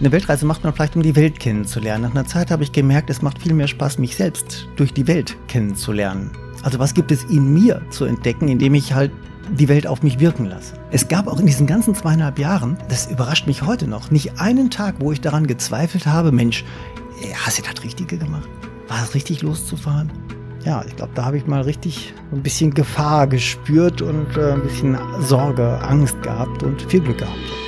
Eine Weltreise macht man vielleicht, um die Welt kennenzulernen. Nach einer Zeit habe ich gemerkt, es macht viel mehr Spaß, mich selbst durch die Welt kennenzulernen. Also was gibt es in mir zu entdecken, indem ich halt die Welt auf mich wirken lasse. Es gab auch in diesen ganzen zweieinhalb Jahren, das überrascht mich heute noch, nicht einen Tag, wo ich daran gezweifelt habe, Mensch, hast du das Richtige gemacht? War es richtig loszufahren? Ja, ich glaube, da habe ich mal richtig ein bisschen Gefahr gespürt und äh, ein bisschen Sorge, Angst gehabt und viel Glück gehabt.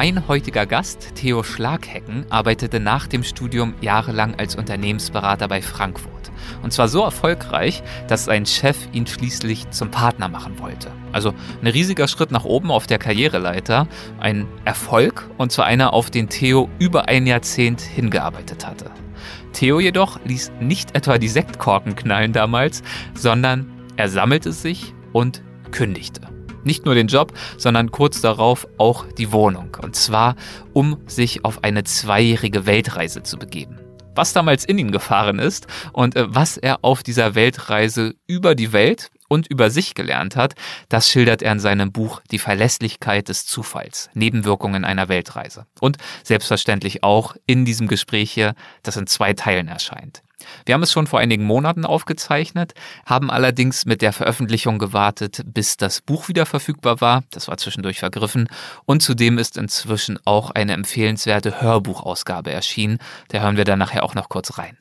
Mein heutiger Gast, Theo Schlaghecken, arbeitete nach dem Studium jahrelang als Unternehmensberater bei Frankfurt. Und zwar so erfolgreich, dass sein Chef ihn schließlich zum Partner machen wollte. Also ein riesiger Schritt nach oben auf der Karriereleiter, ein Erfolg und zwar einer, auf den Theo über ein Jahrzehnt hingearbeitet hatte. Theo jedoch ließ nicht etwa die Sektkorken knallen damals, sondern er sammelte sich und kündigte. Nicht nur den Job, sondern kurz darauf auch die Wohnung. Und zwar, um sich auf eine zweijährige Weltreise zu begeben. Was damals in ihn gefahren ist und äh, was er auf dieser Weltreise über die Welt und über sich gelernt hat, das schildert er in seinem Buch Die Verlässlichkeit des Zufalls, Nebenwirkungen einer Weltreise. Und selbstverständlich auch in diesem Gespräch hier, das in zwei Teilen erscheint. Wir haben es schon vor einigen Monaten aufgezeichnet, haben allerdings mit der Veröffentlichung gewartet, bis das Buch wieder verfügbar war. Das war zwischendurch vergriffen. Und zudem ist inzwischen auch eine empfehlenswerte Hörbuchausgabe erschienen. Da hören wir dann nachher auch noch kurz rein.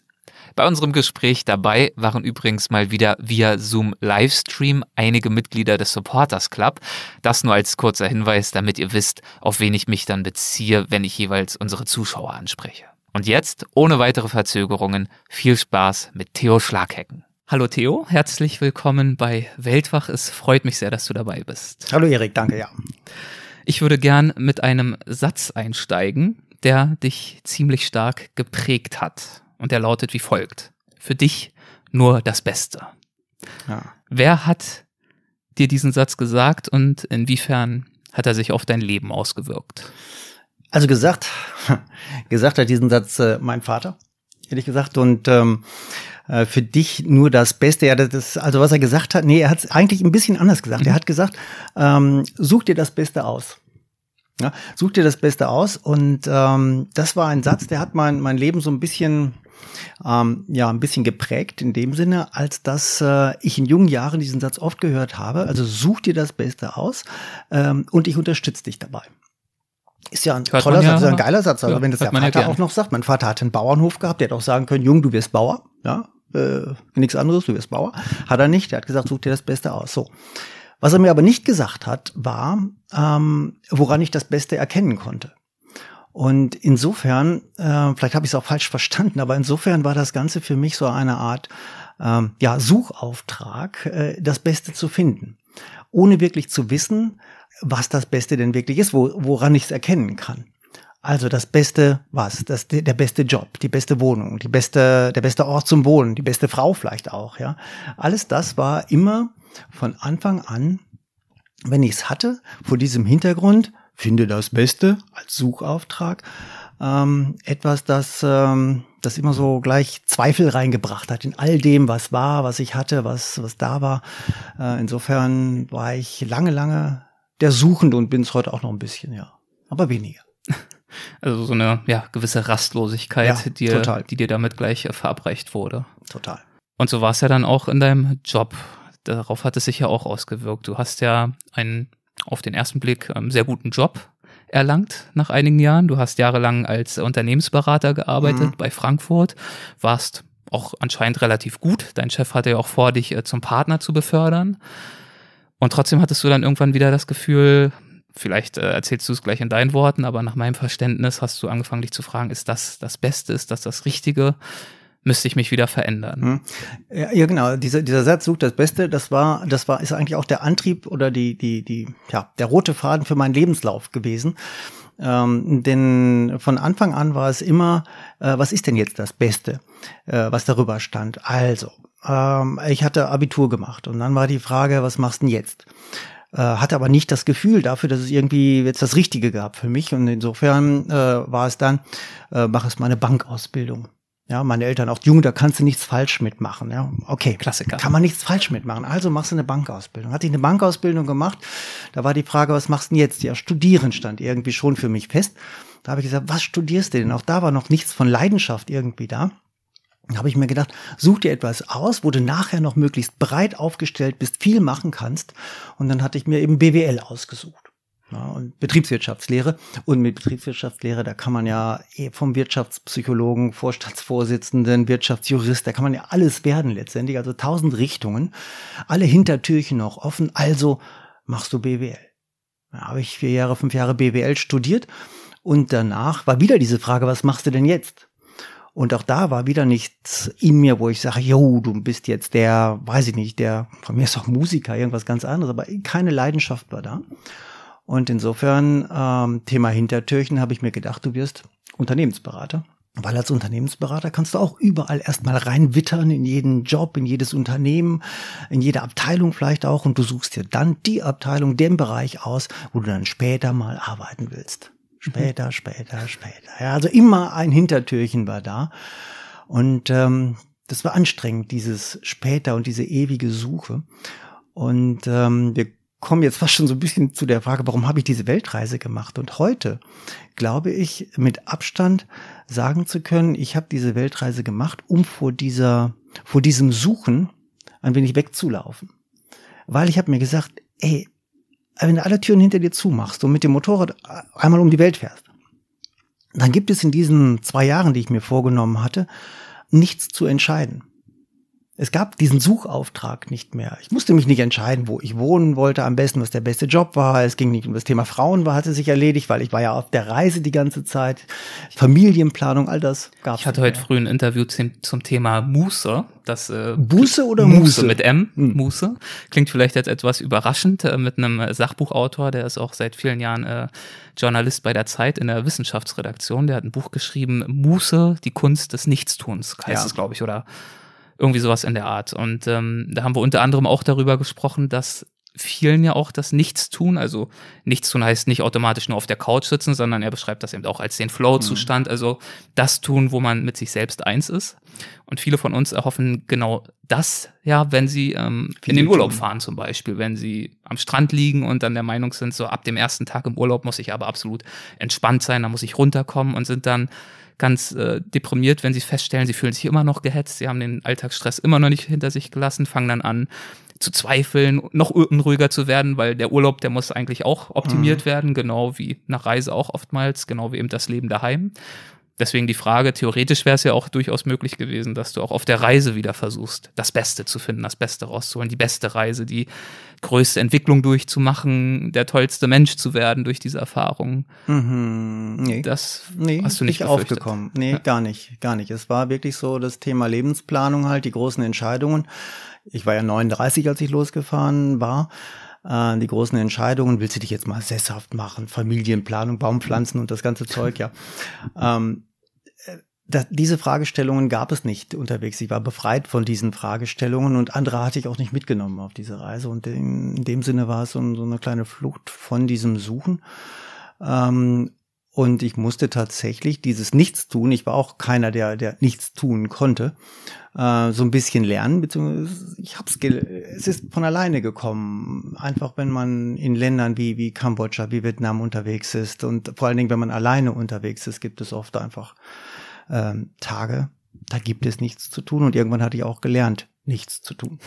Bei unserem Gespräch dabei waren übrigens mal wieder via Zoom Livestream einige Mitglieder des Supporters Club. Das nur als kurzer Hinweis, damit ihr wisst, auf wen ich mich dann beziehe, wenn ich jeweils unsere Zuschauer anspreche. Und jetzt, ohne weitere Verzögerungen, viel Spaß mit Theo Schlaghecken. Hallo Theo, herzlich willkommen bei Weltwach. Es freut mich sehr, dass du dabei bist. Hallo Erik, danke, ja. Ich würde gern mit einem Satz einsteigen, der dich ziemlich stark geprägt hat. Und der lautet wie folgt. Für dich nur das Beste. Ja. Wer hat dir diesen Satz gesagt und inwiefern hat er sich auf dein Leben ausgewirkt? Also gesagt, gesagt hat diesen Satz äh, mein Vater, ehrlich gesagt. Und ähm, äh, für dich nur das Beste. Ja, das ist, also was er gesagt hat, nee, er hat es eigentlich ein bisschen anders gesagt. Mhm. Er hat gesagt, ähm, such dir das Beste aus. Ja, such dir das Beste aus. Und ähm, das war ein Satz, der hat mein, mein Leben so ein bisschen ähm, ja ein bisschen geprägt in dem Sinne, als dass äh, ich in jungen Jahren diesen Satz oft gehört habe. Also such dir das Beste aus ähm, und ich unterstütze dich dabei. Ist ja ein Hört toller ja, Satz, ist ein geiler Satz. Also ja, wenn das der Vater ja auch noch sagt, mein Vater hat einen Bauernhof gehabt, der hätte auch sagen können, Jung, du wirst Bauer, ja, äh, nichts anderes, du wirst Bauer. Hat er nicht, er hat gesagt, such dir das Beste aus. So. Was er mir aber nicht gesagt hat, war, ähm, woran ich das Beste erkennen konnte. Und insofern, äh, vielleicht habe ich es auch falsch verstanden, aber insofern war das Ganze für mich so eine Art ähm, ja, Suchauftrag, äh, das Beste zu finden. Ohne wirklich zu wissen, was das Beste denn wirklich ist, wo, woran ich es erkennen kann. Also das Beste was? Das, der beste Job, die beste Wohnung, die beste, der beste Ort zum Wohnen, die beste Frau vielleicht auch, ja. Alles das war immer von Anfang an, wenn ich es hatte, vor diesem Hintergrund, finde das Beste als Suchauftrag, ähm, etwas, das, ähm, das immer so gleich Zweifel reingebracht hat in all dem, was war, was ich hatte, was, was da war. Äh, insofern war ich lange, lange der Suchende und bin es heute auch noch ein bisschen, ja. Aber weniger. Also so eine ja, gewisse Rastlosigkeit, ja, die, total. die dir damit gleich äh, verabreicht wurde. Total. Und so war es ja dann auch in deinem Job. Darauf hat es sich ja auch ausgewirkt. Du hast ja einen auf den ersten Blick ähm, sehr guten Job erlangt nach einigen Jahren. Du hast jahrelang als Unternehmensberater gearbeitet mhm. bei Frankfurt, warst auch anscheinend relativ gut. Dein Chef hatte ja auch vor, dich äh, zum Partner zu befördern. Und trotzdem hattest du dann irgendwann wieder das Gefühl, vielleicht äh, erzählst du es gleich in deinen Worten, aber nach meinem Verständnis hast du angefangen, dich zu fragen, ist das das Beste, ist das das Richtige? Müsste ich mich wieder verändern? Hm. Ja, ja, genau. Dieser, dieser Satz sucht das Beste. Das war, das war, ist eigentlich auch der Antrieb oder die, die, die, ja, der rote Faden für meinen Lebenslauf gewesen. Ähm, denn von Anfang an war es immer, äh, was ist denn jetzt das Beste, äh, was darüber stand? Also, ähm, ich hatte Abitur gemacht und dann war die Frage, was machst du denn jetzt? Äh, hatte aber nicht das Gefühl dafür, dass es irgendwie jetzt das Richtige gab für mich und insofern äh, war es dann, äh, mach es mal eine Bankausbildung. Ja, meine Eltern auch jung, da kannst du nichts falsch mitmachen. Ja, okay. Klassiker. Kann man nichts falsch mitmachen. Also machst du eine Bankausbildung. Hatte ich eine Bankausbildung gemacht. Da war die Frage, was machst du denn jetzt? Ja, studieren stand irgendwie schon für mich fest. Da habe ich gesagt, was studierst du denn? Auch da war noch nichts von Leidenschaft irgendwie da. Habe ich mir gedacht, such dir etwas aus, wo du nachher noch möglichst breit aufgestellt bist, viel machen kannst. Und dann hatte ich mir eben BWL ausgesucht. Ja, und Betriebswirtschaftslehre. Und mit Betriebswirtschaftslehre, da kann man ja eh vom Wirtschaftspsychologen, Vorstandsvorsitzenden, Wirtschaftsjurist, da kann man ja alles werden letztendlich. Also tausend Richtungen, alle Hintertürchen noch offen. Also machst du BWL. Da habe ich vier Jahre, fünf Jahre BWL studiert. Und danach war wieder diese Frage, was machst du denn jetzt? Und auch da war wieder nichts in mir, wo ich sage, jo, du bist jetzt der, weiß ich nicht, der, von mir ist auch Musiker, irgendwas ganz anderes, aber keine Leidenschaft war da. Und insofern, ähm, Thema Hintertürchen, habe ich mir gedacht, du wirst Unternehmensberater. Weil als Unternehmensberater kannst du auch überall erstmal reinwittern, in jeden Job, in jedes Unternehmen, in jede Abteilung vielleicht auch. Und du suchst dir dann die Abteilung, den Bereich aus, wo du dann später mal arbeiten willst. Später, später, später. Ja, also immer ein Hintertürchen war da. Und ähm, das war anstrengend, dieses später und diese ewige Suche. Und ähm, wir komme jetzt fast schon so ein bisschen zu der Frage, warum habe ich diese Weltreise gemacht? Und heute glaube ich, mit Abstand sagen zu können, ich habe diese Weltreise gemacht, um vor dieser, vor diesem Suchen ein wenig wegzulaufen. Weil ich habe mir gesagt, ey, wenn du alle Türen hinter dir zumachst und mit dem Motorrad einmal um die Welt fährst, dann gibt es in diesen zwei Jahren, die ich mir vorgenommen hatte, nichts zu entscheiden. Es gab diesen Suchauftrag nicht mehr. Ich musste mich nicht entscheiden, wo ich wohnen wollte, am besten, was der beste Job war. Es ging nicht um das Thema Frauen, war, hatte sich erledigt, weil ich war ja auf der Reise die ganze Zeit. Familienplanung, all das gab Ich hatte heute früh ein Interview zum, zum Thema Muße. Das, äh, Buße oder Muße? Muße mit M, hm. Muße. Klingt vielleicht jetzt etwas überraschend äh, mit einem Sachbuchautor, der ist auch seit vielen Jahren äh, Journalist bei der Zeit in der Wissenschaftsredaktion. Der hat ein Buch geschrieben, Muße, die Kunst des Nichtstuns, heißt ja. es, glaube ich, oder irgendwie sowas in der Art. Und ähm, da haben wir unter anderem auch darüber gesprochen, dass vielen ja auch das Nichtstun, also Nichtstun heißt nicht automatisch nur auf der Couch sitzen, sondern er beschreibt das eben auch als den Flow-Zustand, mhm. also das tun, wo man mit sich selbst eins ist. Und viele von uns erhoffen genau das, ja, wenn sie ähm, in den Urlaub fahren zum Beispiel, wenn sie am Strand liegen und dann der Meinung sind, so ab dem ersten Tag im Urlaub muss ich aber absolut entspannt sein, da muss ich runterkommen und sind dann ganz äh, deprimiert, wenn sie feststellen, sie fühlen sich immer noch gehetzt, sie haben den Alltagsstress immer noch nicht hinter sich gelassen, fangen dann an zu zweifeln, noch unruhiger zu werden, weil der Urlaub, der muss eigentlich auch optimiert mhm. werden, genau wie nach Reise auch oftmals, genau wie eben das Leben daheim. Deswegen die Frage, theoretisch wäre es ja auch durchaus möglich gewesen, dass du auch auf der Reise wieder versuchst, das Beste zu finden, das Beste rauszuholen, die beste Reise, die größte Entwicklung durchzumachen, der tollste Mensch zu werden durch diese Erfahrung. Mhm, nee. Das nee, hast du nicht, nicht aufgekommen. Nee, ja. gar nicht, gar nicht. Es war wirklich so das Thema Lebensplanung halt, die großen Entscheidungen. Ich war ja 39, als ich losgefahren war äh, die großen Entscheidungen, willst du dich jetzt mal sesshaft machen, Familienplanung, Baumpflanzen und das ganze Zeug, ja. Ähm, das, diese Fragestellungen gab es nicht unterwegs. Ich war befreit von diesen Fragestellungen und andere hatte ich auch nicht mitgenommen auf diese Reise. Und in, in dem Sinne war es so, so, eine kleine Flucht von diesem Suchen. Ähm, und ich musste tatsächlich dieses Nichts tun. Ich war auch keiner, der, der nichts tun konnte. Äh, so ein bisschen lernen, beziehungsweise ich hab's, es ist von alleine gekommen. Einfach wenn man in Ländern wie, wie Kambodscha, wie Vietnam unterwegs ist und vor allen Dingen, wenn man alleine unterwegs ist, gibt es oft einfach ähm, Tage, da gibt es nichts zu tun und irgendwann hatte ich auch gelernt, nichts zu tun.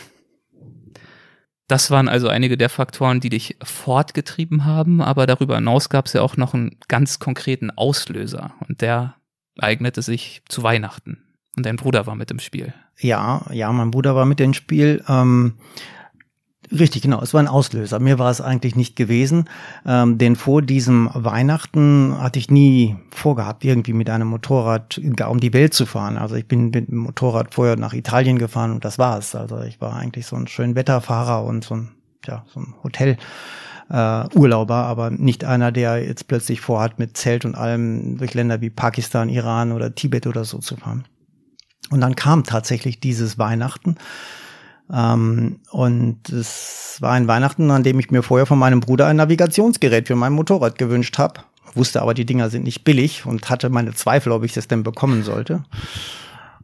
Das waren also einige der Faktoren, die dich fortgetrieben haben, aber darüber hinaus gab es ja auch noch einen ganz konkreten Auslöser und der eignete sich zu Weihnachten. Und dein Bruder war mit im Spiel. Ja, ja, mein Bruder war mit im Spiel. Ähm, Richtig, genau. Es war ein Auslöser. Mir war es eigentlich nicht gewesen, ähm, denn vor diesem Weihnachten hatte ich nie vorgehabt, irgendwie mit einem Motorrad um die Welt zu fahren. Also ich bin mit dem Motorrad vorher nach Italien gefahren und das war's. Also ich war eigentlich so ein schön Wetterfahrer und so ein, ja, so ein Hotel. äh, Urlauber, aber nicht einer, der jetzt plötzlich vorhat, mit Zelt und allem durch Länder wie Pakistan, Iran oder Tibet oder so zu fahren. Und dann kam tatsächlich dieses Weihnachten. Ähm, und es war ein Weihnachten, an dem ich mir vorher von meinem Bruder ein Navigationsgerät für mein Motorrad gewünscht habe. Wusste aber, die Dinger sind nicht billig und hatte meine Zweifel, ob ich das denn bekommen sollte.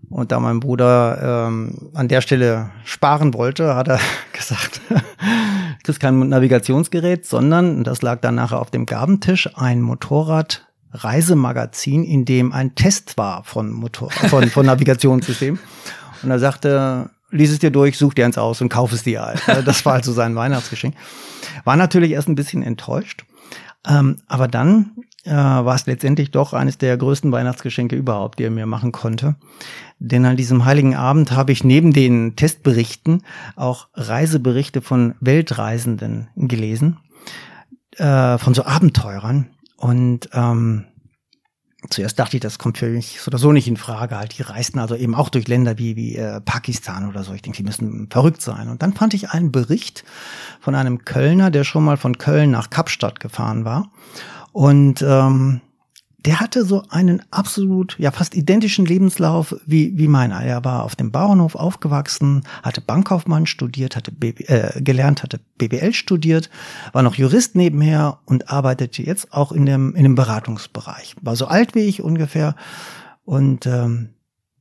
Und da mein Bruder ähm, an der Stelle sparen wollte, hat er gesagt, du kriegst kein Navigationsgerät, sondern, das lag dann nachher auf dem Gabentisch, ein Motorrad Reisemagazin, in dem ein Test war von Motor, von, von Navigationssystem. Und er sagte, lies es dir durch, such dir eins aus und kauf es dir halt. Das war also sein Weihnachtsgeschenk. War natürlich erst ein bisschen enttäuscht. Ähm, aber dann äh, war es letztendlich doch eines der größten Weihnachtsgeschenke überhaupt, die er mir machen konnte. Denn an diesem heiligen Abend habe ich neben den Testberichten auch Reiseberichte von Weltreisenden gelesen, äh, von so Abenteurern. Und ähm, zuerst dachte ich, das kommt für mich so oder so nicht in Frage. Halt, die reisten also eben auch durch Länder wie, wie äh, Pakistan oder so. Ich denke, die müssen verrückt sein. Und dann fand ich einen Bericht von einem Kölner, der schon mal von Köln nach Kapstadt gefahren war. Und ähm, der hatte so einen absolut, ja fast identischen Lebenslauf wie, wie meiner. Er war auf dem Bauernhof aufgewachsen, hatte Bankkaufmann studiert, hatte BB, äh, gelernt, hatte BWL studiert, war noch Jurist nebenher und arbeitete jetzt auch in dem, in dem Beratungsbereich. War so alt wie ich ungefähr. Und ähm,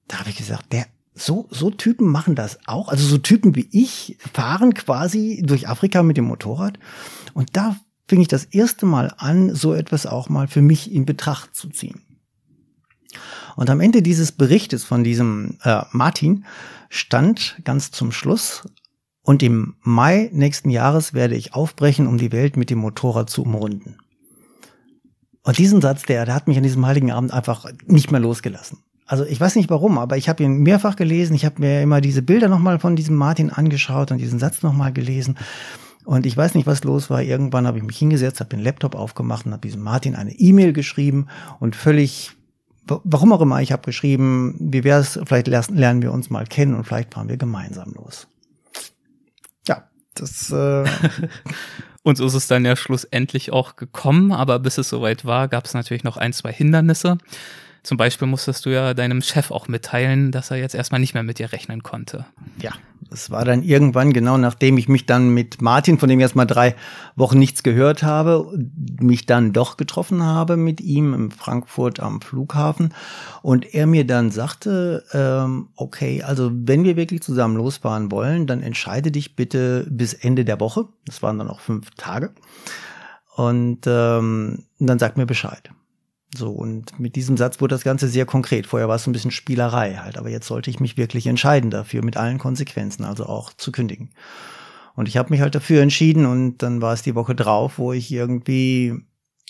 da habe ich gesagt, der, so, so Typen machen das auch. Also so Typen wie ich fahren quasi durch Afrika mit dem Motorrad. Und da fing ich das erste Mal an, so etwas auch mal für mich in Betracht zu ziehen. Und am Ende dieses Berichtes von diesem äh, Martin stand ganz zum Schluss, und im Mai nächsten Jahres werde ich aufbrechen, um die Welt mit dem Motorrad zu umrunden. Und diesen Satz, der, der hat mich an diesem heiligen Abend einfach nicht mehr losgelassen. Also ich weiß nicht warum, aber ich habe ihn mehrfach gelesen. Ich habe mir immer diese Bilder nochmal von diesem Martin angeschaut und diesen Satz nochmal gelesen. Und ich weiß nicht, was los war. Irgendwann habe ich mich hingesetzt, habe den Laptop aufgemacht und habe diesem Martin eine E-Mail geschrieben und völlig, warum auch immer, ich habe geschrieben, wie wäre es, vielleicht lernen wir uns mal kennen und vielleicht fahren wir gemeinsam los. Ja, das. Äh und so ist es dann ja schlussendlich auch gekommen, aber bis es soweit war, gab es natürlich noch ein, zwei Hindernisse. Zum Beispiel musstest du ja deinem Chef auch mitteilen, dass er jetzt erstmal nicht mehr mit dir rechnen konnte. Ja, es war dann irgendwann, genau nachdem ich mich dann mit Martin, von dem ich erst drei Wochen nichts gehört habe, mich dann doch getroffen habe mit ihm in Frankfurt am Flughafen und er mir dann sagte, ähm, okay, also wenn wir wirklich zusammen losfahren wollen, dann entscheide dich bitte bis Ende der Woche. Das waren dann auch fünf Tage. Und ähm, dann sag mir Bescheid. So, und mit diesem Satz wurde das Ganze sehr konkret. Vorher war es so ein bisschen Spielerei halt, aber jetzt sollte ich mich wirklich entscheiden dafür, mit allen Konsequenzen, also auch zu kündigen. Und ich habe mich halt dafür entschieden und dann war es die Woche drauf, wo ich irgendwie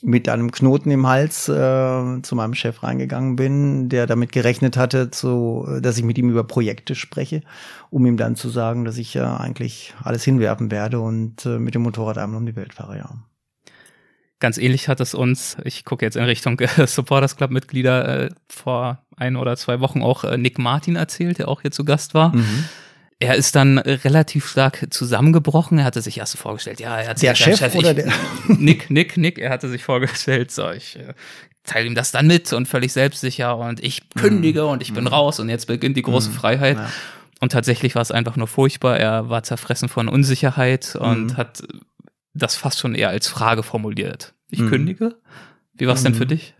mit einem Knoten im Hals äh, zu meinem Chef reingegangen bin, der damit gerechnet hatte, zu, dass ich mit ihm über Projekte spreche, um ihm dann zu sagen, dass ich äh, eigentlich alles hinwerfen werde und äh, mit dem Motorrad einmal um die Welt fahre, ja. Ganz ähnlich hat es uns, ich gucke jetzt in Richtung äh, Supporters Club Mitglieder, äh, vor ein oder zwei Wochen auch äh, Nick Martin erzählt, der auch hier zu Gast war. Mhm. Er ist dann relativ stark zusammengebrochen. Er hatte sich erst vorgestellt, ja, er hat der Chef, Chef oder ich, der Nick, Nick, Nick. Er hatte sich vorgestellt, so ich äh, teile ihm das dann mit und völlig selbstsicher und ich kündige mhm. und ich bin mhm. raus und jetzt beginnt die große mhm. Freiheit. Ja. Und tatsächlich war es einfach nur furchtbar. Er war zerfressen von Unsicherheit und mhm. hat das fast schon eher als Frage formuliert. Ich mhm. kündige. Wie war es mhm. denn für dich?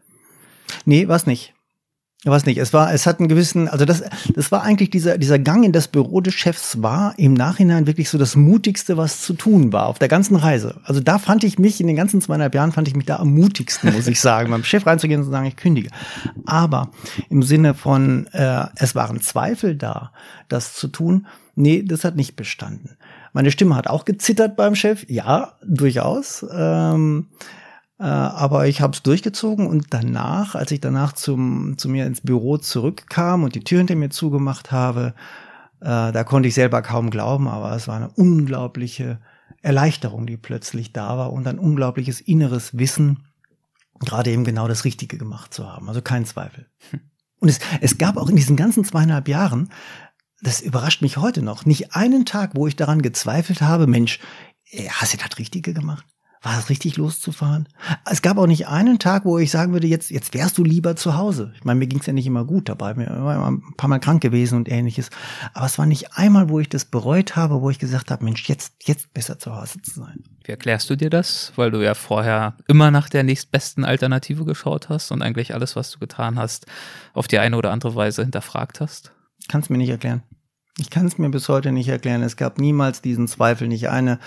Nee, war es nicht. Was nicht. Es war, es hat einen gewissen, also das, das war eigentlich dieser, dieser Gang in das Büro des Chefs war im Nachhinein wirklich so das mutigste, was zu tun war auf der ganzen Reise. Also da fand ich mich in den ganzen zweieinhalb Jahren fand ich mich da am mutigsten, muss ich sagen, beim Chef reinzugehen und zu sagen, ich kündige. Aber im Sinne von, äh, es waren Zweifel da, das zu tun. Nee, das hat nicht bestanden. Meine Stimme hat auch gezittert beim Chef. Ja, durchaus. Ähm, äh, aber ich habe es durchgezogen und danach, als ich danach zum, zu mir ins Büro zurückkam und die Tür hinter mir zugemacht habe, äh, da konnte ich selber kaum glauben, aber es war eine unglaubliche Erleichterung, die plötzlich da war und ein unglaubliches inneres Wissen, gerade eben genau das Richtige gemacht zu haben. Also kein Zweifel. Hm. Und es, es gab auch in diesen ganzen zweieinhalb Jahren, das überrascht mich heute noch, nicht einen Tag, wo ich daran gezweifelt habe, Mensch, hast du das Richtige gemacht? war es richtig loszufahren? Es gab auch nicht einen Tag, wo ich sagen würde, jetzt, jetzt wärst du lieber zu Hause. Ich meine, mir ging es ja nicht immer gut dabei, mir war ein paar Mal krank gewesen und ähnliches. Aber es war nicht einmal, wo ich das bereut habe, wo ich gesagt habe, Mensch, jetzt, jetzt besser zu Hause zu sein. Wie erklärst du dir das? Weil du ja vorher immer nach der nächstbesten Alternative geschaut hast und eigentlich alles, was du getan hast, auf die eine oder andere Weise hinterfragt hast? Kannst mir nicht erklären. Ich kann es mir bis heute nicht erklären. Es gab niemals diesen Zweifel. Nicht eine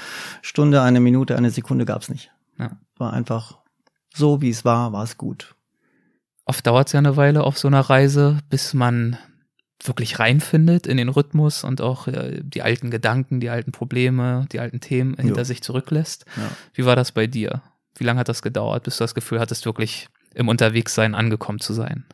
Stunde, eine Minute, eine Sekunde gab es nicht. Ja. War einfach so, wie es war, war es gut. Oft dauert es ja eine Weile auf so einer Reise, bis man wirklich reinfindet in den Rhythmus und auch äh, die alten Gedanken, die alten Probleme, die alten Themen hinter jo. sich zurücklässt. Ja. Wie war das bei dir? Wie lange hat das gedauert, bis du das Gefühl hattest, wirklich im Unterwegssein angekommen zu sein?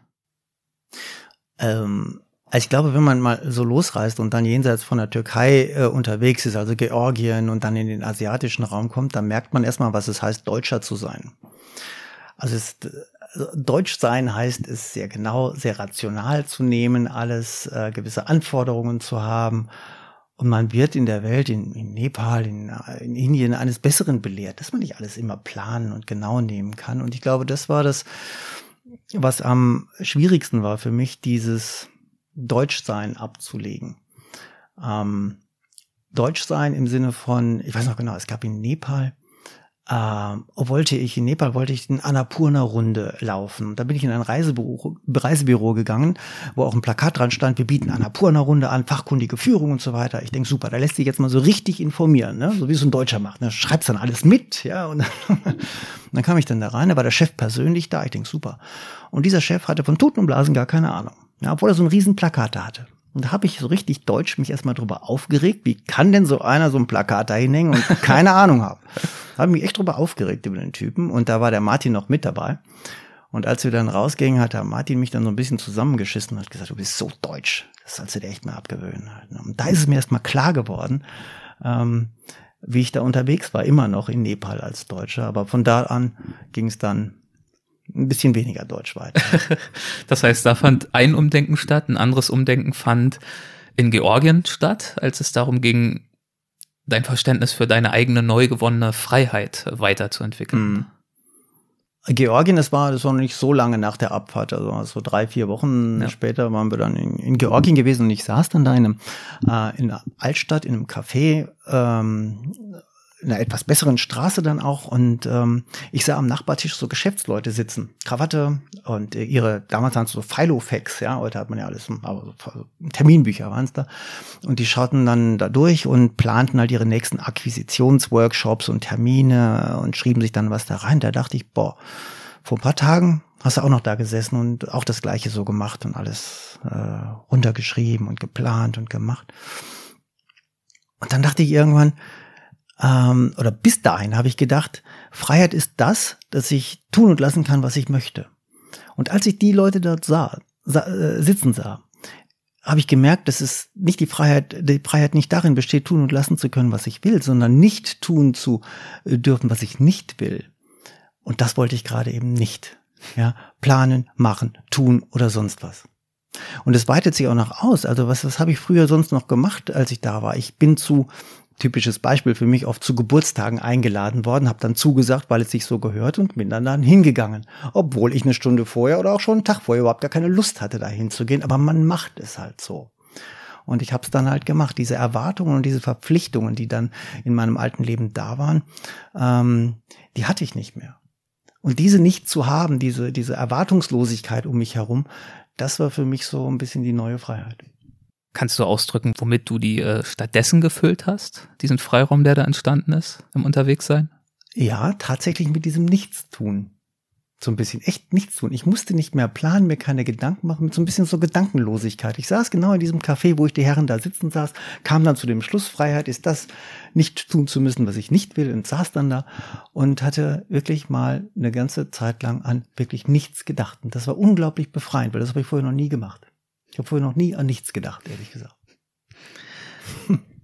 Ähm, also ich glaube, wenn man mal so losreist und dann jenseits von der Türkei äh, unterwegs ist, also Georgien und dann in den asiatischen Raum kommt, dann merkt man erstmal, was es heißt, Deutscher zu sein. Also, es, also Deutsch sein heißt es sehr genau, sehr rational zu nehmen, alles äh, gewisse Anforderungen zu haben. Und man wird in der Welt, in, in Nepal, in, in Indien eines Besseren belehrt, dass man nicht alles immer planen und genau nehmen kann. Und ich glaube, das war das, was am schwierigsten war für mich, dieses Deutschsein abzulegen. Ähm, Deutschsein im Sinne von, ich weiß noch genau, es gab in Nepal, äh, wollte ich in Nepal wollte ich eine Annapurna-Runde laufen. Da bin ich in ein Reisebüro, Reisebüro gegangen, wo auch ein Plakat dran stand, wir bieten Annapurna-Runde an, fachkundige Führung und so weiter. Ich denke, super, da lässt sich jetzt mal so richtig informieren, ne? so wie es ein Deutscher macht. Ne? Schreibst dann alles mit, ja. Und dann, dann kam ich dann da rein, da war der Chef persönlich da. Ich denke, super. Und dieser Chef hatte von Toten und Blasen gar keine Ahnung. Ja, obwohl er so ein riesen Plakat da hatte. Und da habe ich so richtig deutsch mich erstmal drüber aufgeregt, wie kann denn so einer so ein Plakat da hinhängen und keine Ahnung haben. Habe mich echt drüber aufgeregt über den Typen und da war der Martin noch mit dabei. Und als wir dann rausgingen, hat der Martin mich dann so ein bisschen zusammengeschissen und hat gesagt, du bist so deutsch, das sollst du dir echt mal abgewöhnen. Und da ist es mir erstmal klar geworden, ähm, wie ich da unterwegs war, immer noch in Nepal als Deutscher. Aber von da an ging es dann ein bisschen weniger Deutsch weiter. das heißt, da fand ein Umdenken statt, ein anderes Umdenken fand in Georgien statt, als es darum ging, dein Verständnis für deine eigene neu gewonnene Freiheit weiterzuentwickeln. Mhm. Georgien, das war, das war noch nicht so lange nach der Abfahrt, also so drei, vier Wochen ja. später waren wir dann in, in, Georgien gewesen und ich saß dann da in einem, äh, in einer Altstadt, in einem Café, ähm, einer etwas besseren Straße dann auch und ähm, ich sah am Nachbartisch so Geschäftsleute sitzen, Krawatte und äh, ihre, damals waren es so Filofax, ja, heute hat man ja alles, aber so, Terminbücher waren es da und die schauten dann da durch und planten halt ihre nächsten Akquisitionsworkshops und Termine und schrieben sich dann was da rein. Da dachte ich, boah, vor ein paar Tagen hast du auch noch da gesessen und auch das Gleiche so gemacht und alles äh, runtergeschrieben und geplant und gemacht. Und dann dachte ich irgendwann, ähm, oder bis dahin habe ich gedacht, Freiheit ist das, dass ich tun und lassen kann, was ich möchte. Und als ich die Leute dort sah, sah äh, sitzen sah, habe ich gemerkt, dass es nicht die Freiheit, die Freiheit nicht darin besteht, tun und lassen zu können, was ich will, sondern nicht tun zu äh, dürfen, was ich nicht will. Und das wollte ich gerade eben nicht. Ja, planen, machen, tun oder sonst was. Und es weitet sich auch noch aus. Also was, was habe ich früher sonst noch gemacht, als ich da war? Ich bin zu typisches Beispiel für mich, oft zu Geburtstagen eingeladen worden, habe dann zugesagt, weil es sich so gehört und bin dann, dann hingegangen. Obwohl ich eine Stunde vorher oder auch schon einen Tag vorher überhaupt gar keine Lust hatte, da hinzugehen. Aber man macht es halt so. Und ich habe es dann halt gemacht. Diese Erwartungen und diese Verpflichtungen, die dann in meinem alten Leben da waren, ähm, die hatte ich nicht mehr. Und diese nicht zu haben, diese, diese Erwartungslosigkeit um mich herum, das war für mich so ein bisschen die neue Freiheit. Kannst du ausdrücken, womit du die äh, stattdessen gefüllt hast, diesen Freiraum, der da entstanden ist im Unterwegssein? Ja, tatsächlich mit diesem Nichtstun. So ein bisschen echt nichts tun. Ich musste nicht mehr planen, mir keine Gedanken machen, mit so ein bisschen so Gedankenlosigkeit. Ich saß genau in diesem Café, wo ich die Herren da sitzen saß, kam dann zu dem Schluss, Freiheit ist das, nicht tun zu müssen, was ich nicht will, und saß dann da und hatte wirklich mal eine ganze Zeit lang an wirklich nichts gedacht. Und das war unglaublich befreiend, weil das habe ich vorher noch nie gemacht. Ich habe vorher noch nie an nichts gedacht, ehrlich gesagt.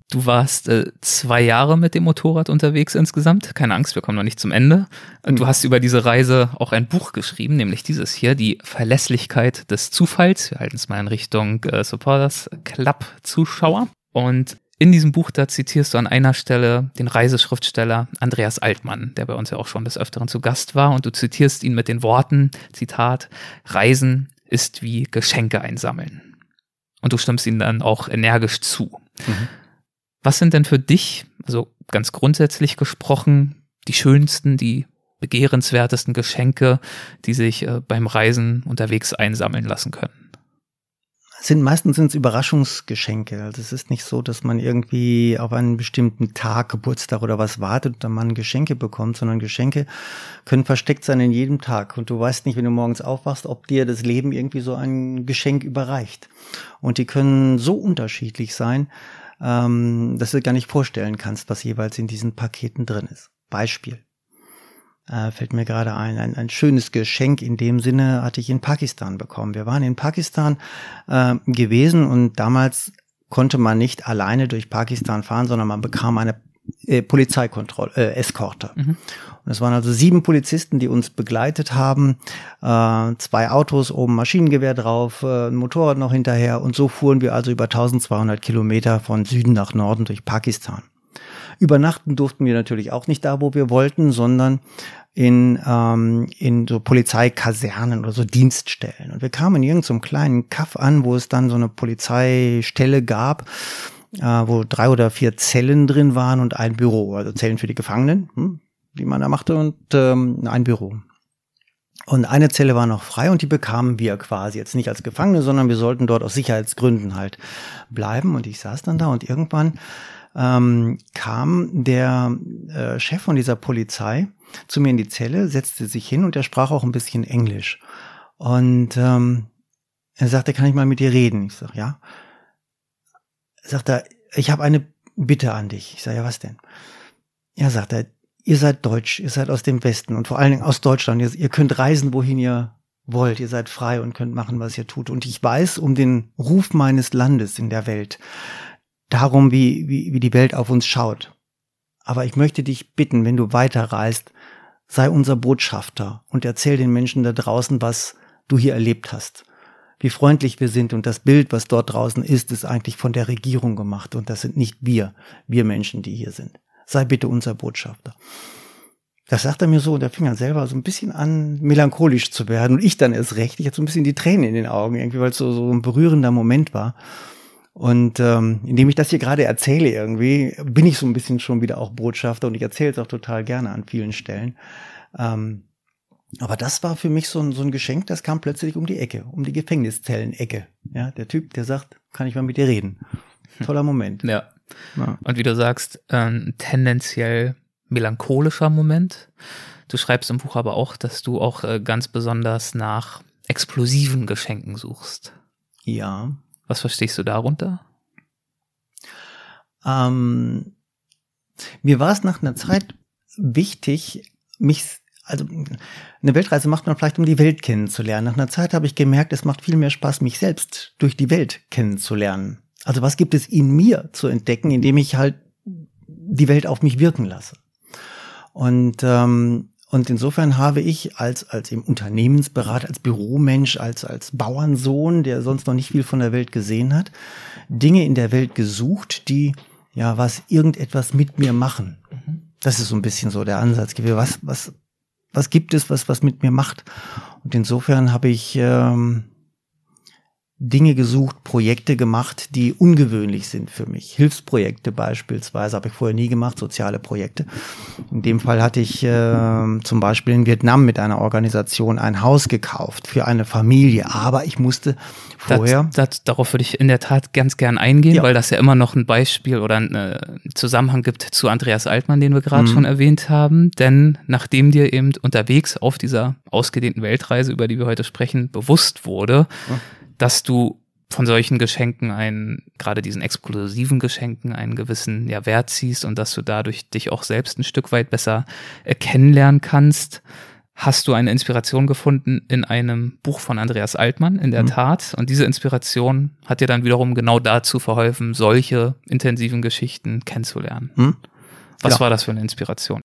Du warst äh, zwei Jahre mit dem Motorrad unterwegs insgesamt. Keine Angst, wir kommen noch nicht zum Ende. Du mhm. hast über diese Reise auch ein Buch geschrieben, nämlich dieses hier, die Verlässlichkeit des Zufalls. Wir halten es mal in Richtung äh, Supporters Club Zuschauer. Und in diesem Buch, da zitierst du an einer Stelle den Reiseschriftsteller Andreas Altmann, der bei uns ja auch schon des Öfteren zu Gast war. Und du zitierst ihn mit den Worten, Zitat, Reisen ist wie Geschenke einsammeln. Und du stimmst ihm dann auch energisch zu. Mhm. Was sind denn für dich, also ganz grundsätzlich gesprochen, die schönsten, die begehrenswertesten Geschenke, die sich äh, beim Reisen unterwegs einsammeln lassen können? Sind meistens sind es Überraschungsgeschenke. Also es ist nicht so, dass man irgendwie auf einen bestimmten Tag, Geburtstag oder was wartet und dann man Geschenke bekommt, sondern Geschenke können versteckt sein in jedem Tag. Und du weißt nicht, wenn du morgens aufwachst, ob dir das Leben irgendwie so ein Geschenk überreicht. Und die können so unterschiedlich sein, ähm, dass du gar nicht vorstellen kannst, was jeweils in diesen Paketen drin ist. Beispiel äh, fällt mir gerade ein, ein, ein schönes Geschenk in dem Sinne hatte ich in Pakistan bekommen. Wir waren in Pakistan äh, gewesen und damals konnte man nicht alleine durch Pakistan fahren, sondern man bekam eine äh, Polizeikontrolle, äh, Eskorte. Mhm. Und es waren also sieben Polizisten, die uns begleitet haben, äh, zwei Autos, oben Maschinengewehr drauf, äh, ein Motorrad noch hinterher und so fuhren wir also über 1200 Kilometer von Süden nach Norden durch Pakistan. Übernachten durften wir natürlich auch nicht da, wo wir wollten, sondern in, ähm, in so Polizeikasernen oder so Dienststellen. Und wir kamen in irgendeinem so kleinen Kaff an, wo es dann so eine Polizeistelle gab, äh, wo drei oder vier Zellen drin waren und ein Büro, also Zellen für die Gefangenen, hm, die man da machte, und ähm, ein Büro. Und eine Zelle war noch frei und die bekamen wir quasi jetzt nicht als Gefangene, sondern wir sollten dort aus Sicherheitsgründen halt bleiben. Und ich saß dann da und irgendwann ähm, kam der äh, Chef von dieser Polizei zu mir in die Zelle, setzte sich hin und er sprach auch ein bisschen Englisch. Und ähm, er sagte, kann ich mal mit dir reden? Ich sag, ja. Er, ich habe eine Bitte an dich. Ich sage, ja, was denn? Er, ihr seid deutsch, ihr seid aus dem Westen und vor allen Dingen aus Deutschland. Ihr, ihr könnt reisen, wohin ihr wollt. Ihr seid frei und könnt machen, was ihr tut. Und ich weiß um den Ruf meines Landes in der Welt darum, wie, wie, wie die Welt auf uns schaut. Aber ich möchte dich bitten, wenn du weiterreist, sei unser Botschafter und erzähl den Menschen da draußen, was du hier erlebt hast. Wie freundlich wir sind und das Bild, was dort draußen ist, ist eigentlich von der Regierung gemacht und das sind nicht wir, wir Menschen, die hier sind. Sei bitte unser Botschafter. Das sagt er mir so und er fing dann selber so ein bisschen an, melancholisch zu werden und ich dann erst recht. Ich hatte so ein bisschen die Tränen in den Augen irgendwie, weil es so, so ein berührender Moment war. Und ähm, indem ich das hier gerade erzähle irgendwie, bin ich so ein bisschen schon wieder auch Botschafter und ich erzähle es auch total gerne an vielen Stellen. Ähm, aber das war für mich so ein, so ein Geschenk, das kam plötzlich um die Ecke, um die Gefängniszellen-Ecke. Ja, der Typ, der sagt, kann ich mal mit dir reden. Toller Moment. Ja. ja. Und wie du sagst, ein tendenziell melancholischer Moment. Du schreibst im Buch aber auch, dass du auch äh, ganz besonders nach explosiven Geschenken suchst. Ja, was verstehst du darunter? Ähm, mir war es nach einer Zeit wichtig, mich, also eine Weltreise macht man vielleicht, um die Welt kennenzulernen. Nach einer Zeit habe ich gemerkt, es macht viel mehr Spaß, mich selbst durch die Welt kennenzulernen. Also was gibt es in mir zu entdecken, indem ich halt die Welt auf mich wirken lasse. Und ähm, und insofern habe ich als, als im Unternehmensberater, als Büromensch, als, als Bauernsohn, der sonst noch nicht viel von der Welt gesehen hat, Dinge in der Welt gesucht, die ja was irgendetwas mit mir machen. Das ist so ein bisschen so der Ansatz. Was, was, was gibt es, was, was mit mir macht? Und insofern habe ich ähm, Dinge gesucht, Projekte gemacht, die ungewöhnlich sind für mich. Hilfsprojekte beispielsweise habe ich vorher nie gemacht, soziale Projekte. In dem Fall hatte ich äh, zum Beispiel in Vietnam mit einer Organisation ein Haus gekauft für eine Familie, aber ich musste vorher. Das, das, darauf würde ich in der Tat ganz gern eingehen, ja. weil das ja immer noch ein Beispiel oder einen äh, Zusammenhang gibt zu Andreas Altmann, den wir gerade mhm. schon erwähnt haben. Denn nachdem dir eben unterwegs auf dieser ausgedehnten Weltreise, über die wir heute sprechen, bewusst wurde, mhm dass du von solchen Geschenken einen, gerade diesen exklusiven Geschenken einen gewissen ja, Wert ziehst und dass du dadurch dich auch selbst ein Stück weit besser äh, kennenlernen kannst. Hast du eine Inspiration gefunden in einem Buch von Andreas Altmann, in der mhm. Tat. Und diese Inspiration hat dir dann wiederum genau dazu verholfen, solche intensiven Geschichten kennenzulernen. Mhm. Was ja. war das für eine Inspiration?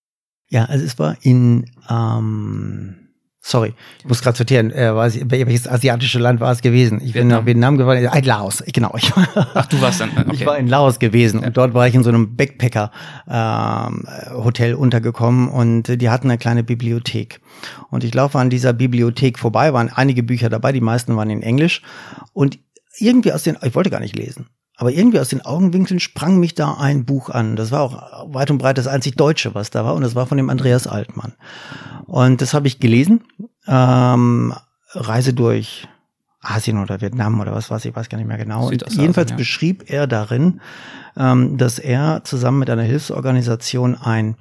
Ja, also es war in ähm, Sorry, ich muss gerade sortieren. Äh, weiß ich, welches asiatische Land war es gewesen? Ich bin nach Vietnam gefahren. Ein Laos, genau. Ich, Ach, du warst dann. Okay. Ich war in Laos gewesen ja. und dort war ich in so einem Backpacker-Hotel ähm, untergekommen und die hatten eine kleine Bibliothek. Und ich laufe an dieser Bibliothek vorbei, waren einige Bücher dabei, die meisten waren in Englisch. Und irgendwie aus den, ich wollte gar nicht lesen. Aber irgendwie aus den Augenwinkeln sprang mich da ein Buch an. Das war auch weit und breit das einzig Deutsche, was da war. Und das war von dem Andreas Altmann. Und das habe ich gelesen. Ähm, Reise durch Asien oder Vietnam oder was weiß ich, weiß gar nicht mehr genau. Und jedenfalls ja. beschrieb er darin, ähm, dass er zusammen mit einer Hilfsorganisation ein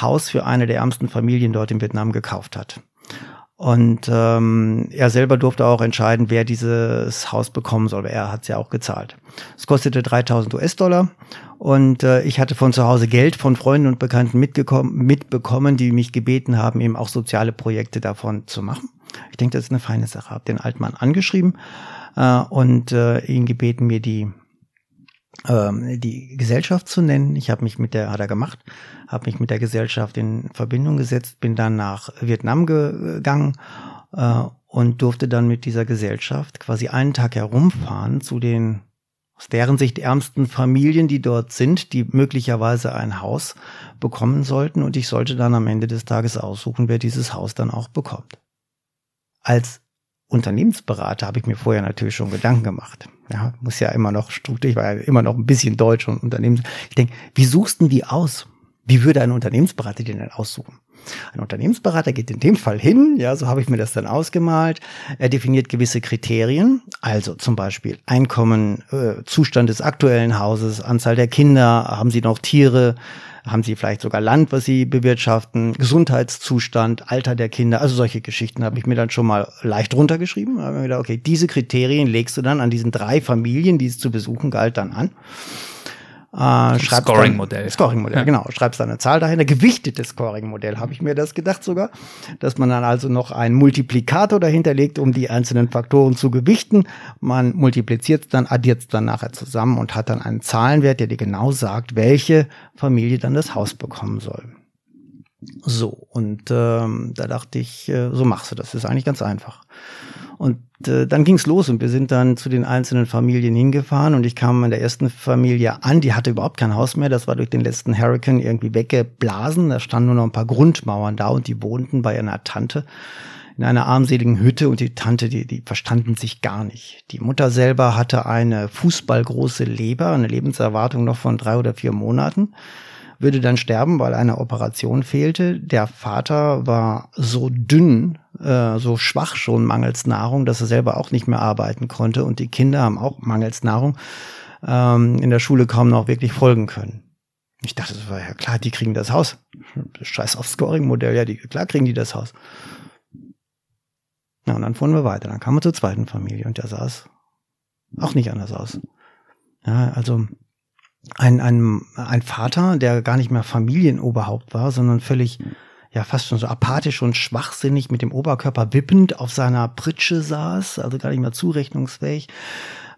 Haus für eine der ärmsten Familien dort in Vietnam gekauft hat. Und ähm, er selber durfte auch entscheiden, wer dieses Haus bekommen soll. Er hat es ja auch gezahlt. Es kostete 3000 US-Dollar und äh, ich hatte von zu Hause Geld von Freunden und Bekannten mitbekommen, die mich gebeten haben, eben auch soziale Projekte davon zu machen. Ich denke, das ist eine feine Sache. Hab den Altmann angeschrieben äh, und äh, ihn gebeten, mir die ähm, die Gesellschaft zu nennen. Ich habe mich mit der, hat er gemacht, habe mich mit der Gesellschaft in Verbindung gesetzt, bin dann nach Vietnam gegangen äh, und durfte dann mit dieser Gesellschaft quasi einen Tag herumfahren zu den aus deren Sicht ärmsten Familien, die dort sind, die möglicherweise ein Haus bekommen sollten. Und ich sollte dann am Ende des Tages aussuchen, wer dieses Haus dann auch bekommt. Als Unternehmensberater habe ich mir vorher natürlich schon Gedanken gemacht. Ja, muss ja immer noch strukturiert, ich war ja immer noch ein bisschen deutsch und Unternehmens. Ich denke, wie suchst du die aus? Wie würde ein Unternehmensberater den denn aussuchen? Ein Unternehmensberater geht in dem Fall hin, ja, so habe ich mir das dann ausgemalt. Er definiert gewisse Kriterien, also zum Beispiel Einkommen, äh, Zustand des aktuellen Hauses, Anzahl der Kinder, haben sie noch Tiere, haben sie vielleicht sogar Land, was sie bewirtschaften, Gesundheitszustand, Alter der Kinder, also solche Geschichten habe ich mir dann schon mal leicht runtergeschrieben. Habe mir gedacht, okay, diese Kriterien legst du dann an diesen drei Familien, die es zu besuchen galt, dann an. Äh, Scoring-Modell. Scoring-Modell, ja. genau. Schreibst eine Zahl dahinter. Gewichtetes Scoring-Modell, habe ich mir das gedacht sogar. Dass man dann also noch einen Multiplikator dahinter legt, um die einzelnen Faktoren zu gewichten. Man multipliziert es dann, addiert es dann nachher zusammen und hat dann einen Zahlenwert, der dir genau sagt, welche Familie dann das Haus bekommen soll. So, und ähm, da dachte ich, äh, so machst du das. Das ist eigentlich ganz einfach. Und äh, dann ging's los und wir sind dann zu den einzelnen Familien hingefahren und ich kam in der ersten Familie an, die hatte überhaupt kein Haus mehr, das war durch den letzten Hurricane irgendwie weggeblasen, da standen nur noch ein paar Grundmauern da und die wohnten bei einer Tante in einer armseligen Hütte und die Tante, die, die verstanden sich gar nicht. Die Mutter selber hatte eine fußballgroße Leber, eine Lebenserwartung noch von drei oder vier Monaten würde dann sterben, weil eine Operation fehlte. Der Vater war so dünn, äh, so schwach schon mangels Nahrung, dass er selber auch nicht mehr arbeiten konnte und die Kinder haben auch mangels Nahrung ähm, in der Schule kaum noch wirklich folgen können. Ich dachte, das war ja klar, die kriegen das Haus. Scheiß auf Scoring-Modell, ja, die, klar kriegen die das Haus. Ja, und dann fuhren wir weiter. Dann kamen wir zur zweiten Familie und der saß auch nicht anders aus. Ja, also ein, ein, ein Vater, der gar nicht mehr Familienoberhaupt war, sondern völlig, ja, fast schon so apathisch und schwachsinnig mit dem Oberkörper wippend auf seiner Pritsche saß, also gar nicht mehr zurechnungsfähig.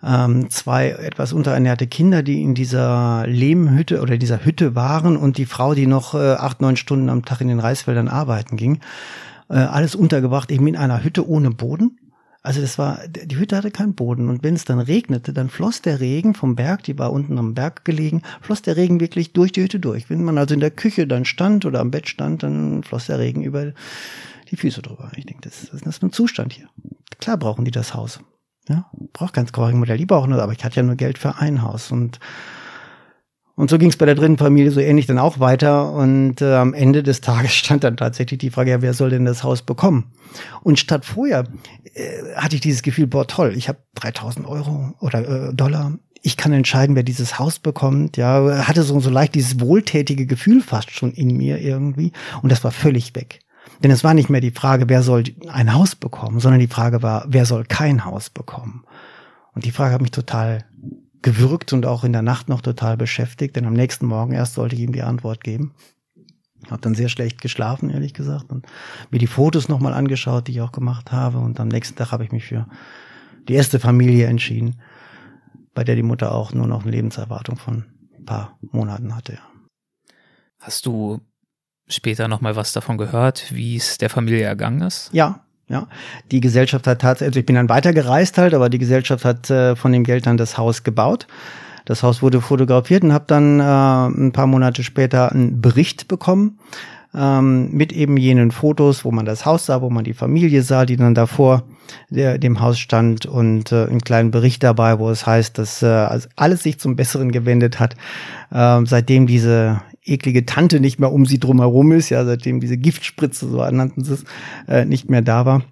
Ähm, zwei etwas unterernährte Kinder, die in dieser Lehmhütte oder dieser Hütte waren und die Frau, die noch äh, acht, neun Stunden am Tag in den Reisfeldern arbeiten ging. Äh, alles untergebracht eben in einer Hütte ohne Boden also das war, die Hütte hatte keinen Boden und wenn es dann regnete, dann floss der Regen vom Berg, die war unten am Berg gelegen, floss der Regen wirklich durch die Hütte durch. Wenn man also in der Küche dann stand oder am Bett stand, dann floss der Regen über die Füße drüber. Ich denke, das, das ist ein Zustand hier. Klar brauchen die das Haus. Ja, braucht ganz Scoring-Modell, die brauchen das, aber ich hatte ja nur Geld für ein Haus und und so ging es bei der dritten Familie so ähnlich dann auch weiter. Und äh, am Ende des Tages stand dann tatsächlich die Frage, ja, wer soll denn das Haus bekommen? Und statt vorher äh, hatte ich dieses Gefühl, boah, toll, ich habe 3000 Euro oder äh, Dollar. Ich kann entscheiden, wer dieses Haus bekommt. Ja, hatte so, so leicht dieses wohltätige Gefühl fast schon in mir irgendwie. Und das war völlig weg. Denn es war nicht mehr die Frage, wer soll ein Haus bekommen, sondern die Frage war, wer soll kein Haus bekommen? Und die Frage hat mich total gewürgt und auch in der Nacht noch total beschäftigt, denn am nächsten Morgen erst sollte ich ihm die Antwort geben. Hab dann sehr schlecht geschlafen, ehrlich gesagt, und mir die Fotos nochmal angeschaut, die ich auch gemacht habe. Und am nächsten Tag habe ich mich für die erste Familie entschieden, bei der die Mutter auch nur noch eine Lebenserwartung von ein paar Monaten hatte. Hast du später nochmal was davon gehört, wie es der Familie ergangen ist? Ja, Ja, die Gesellschaft hat tatsächlich, also ich bin dann weitergereist halt, aber die Gesellschaft hat äh, von dem Geld dann das Haus gebaut. Das Haus wurde fotografiert und habe dann äh, ein paar Monate später einen Bericht bekommen ähm, mit eben jenen Fotos, wo man das Haus sah, wo man die Familie sah, die dann davor der, dem Haus stand und äh, einen kleinen Bericht dabei, wo es heißt, dass äh, alles sich zum Besseren gewendet hat, äh, seitdem diese eklige Tante nicht mehr um sie drumherum ist, ja, seitdem diese Giftspritze, so nannten sie es, äh, nicht mehr da war.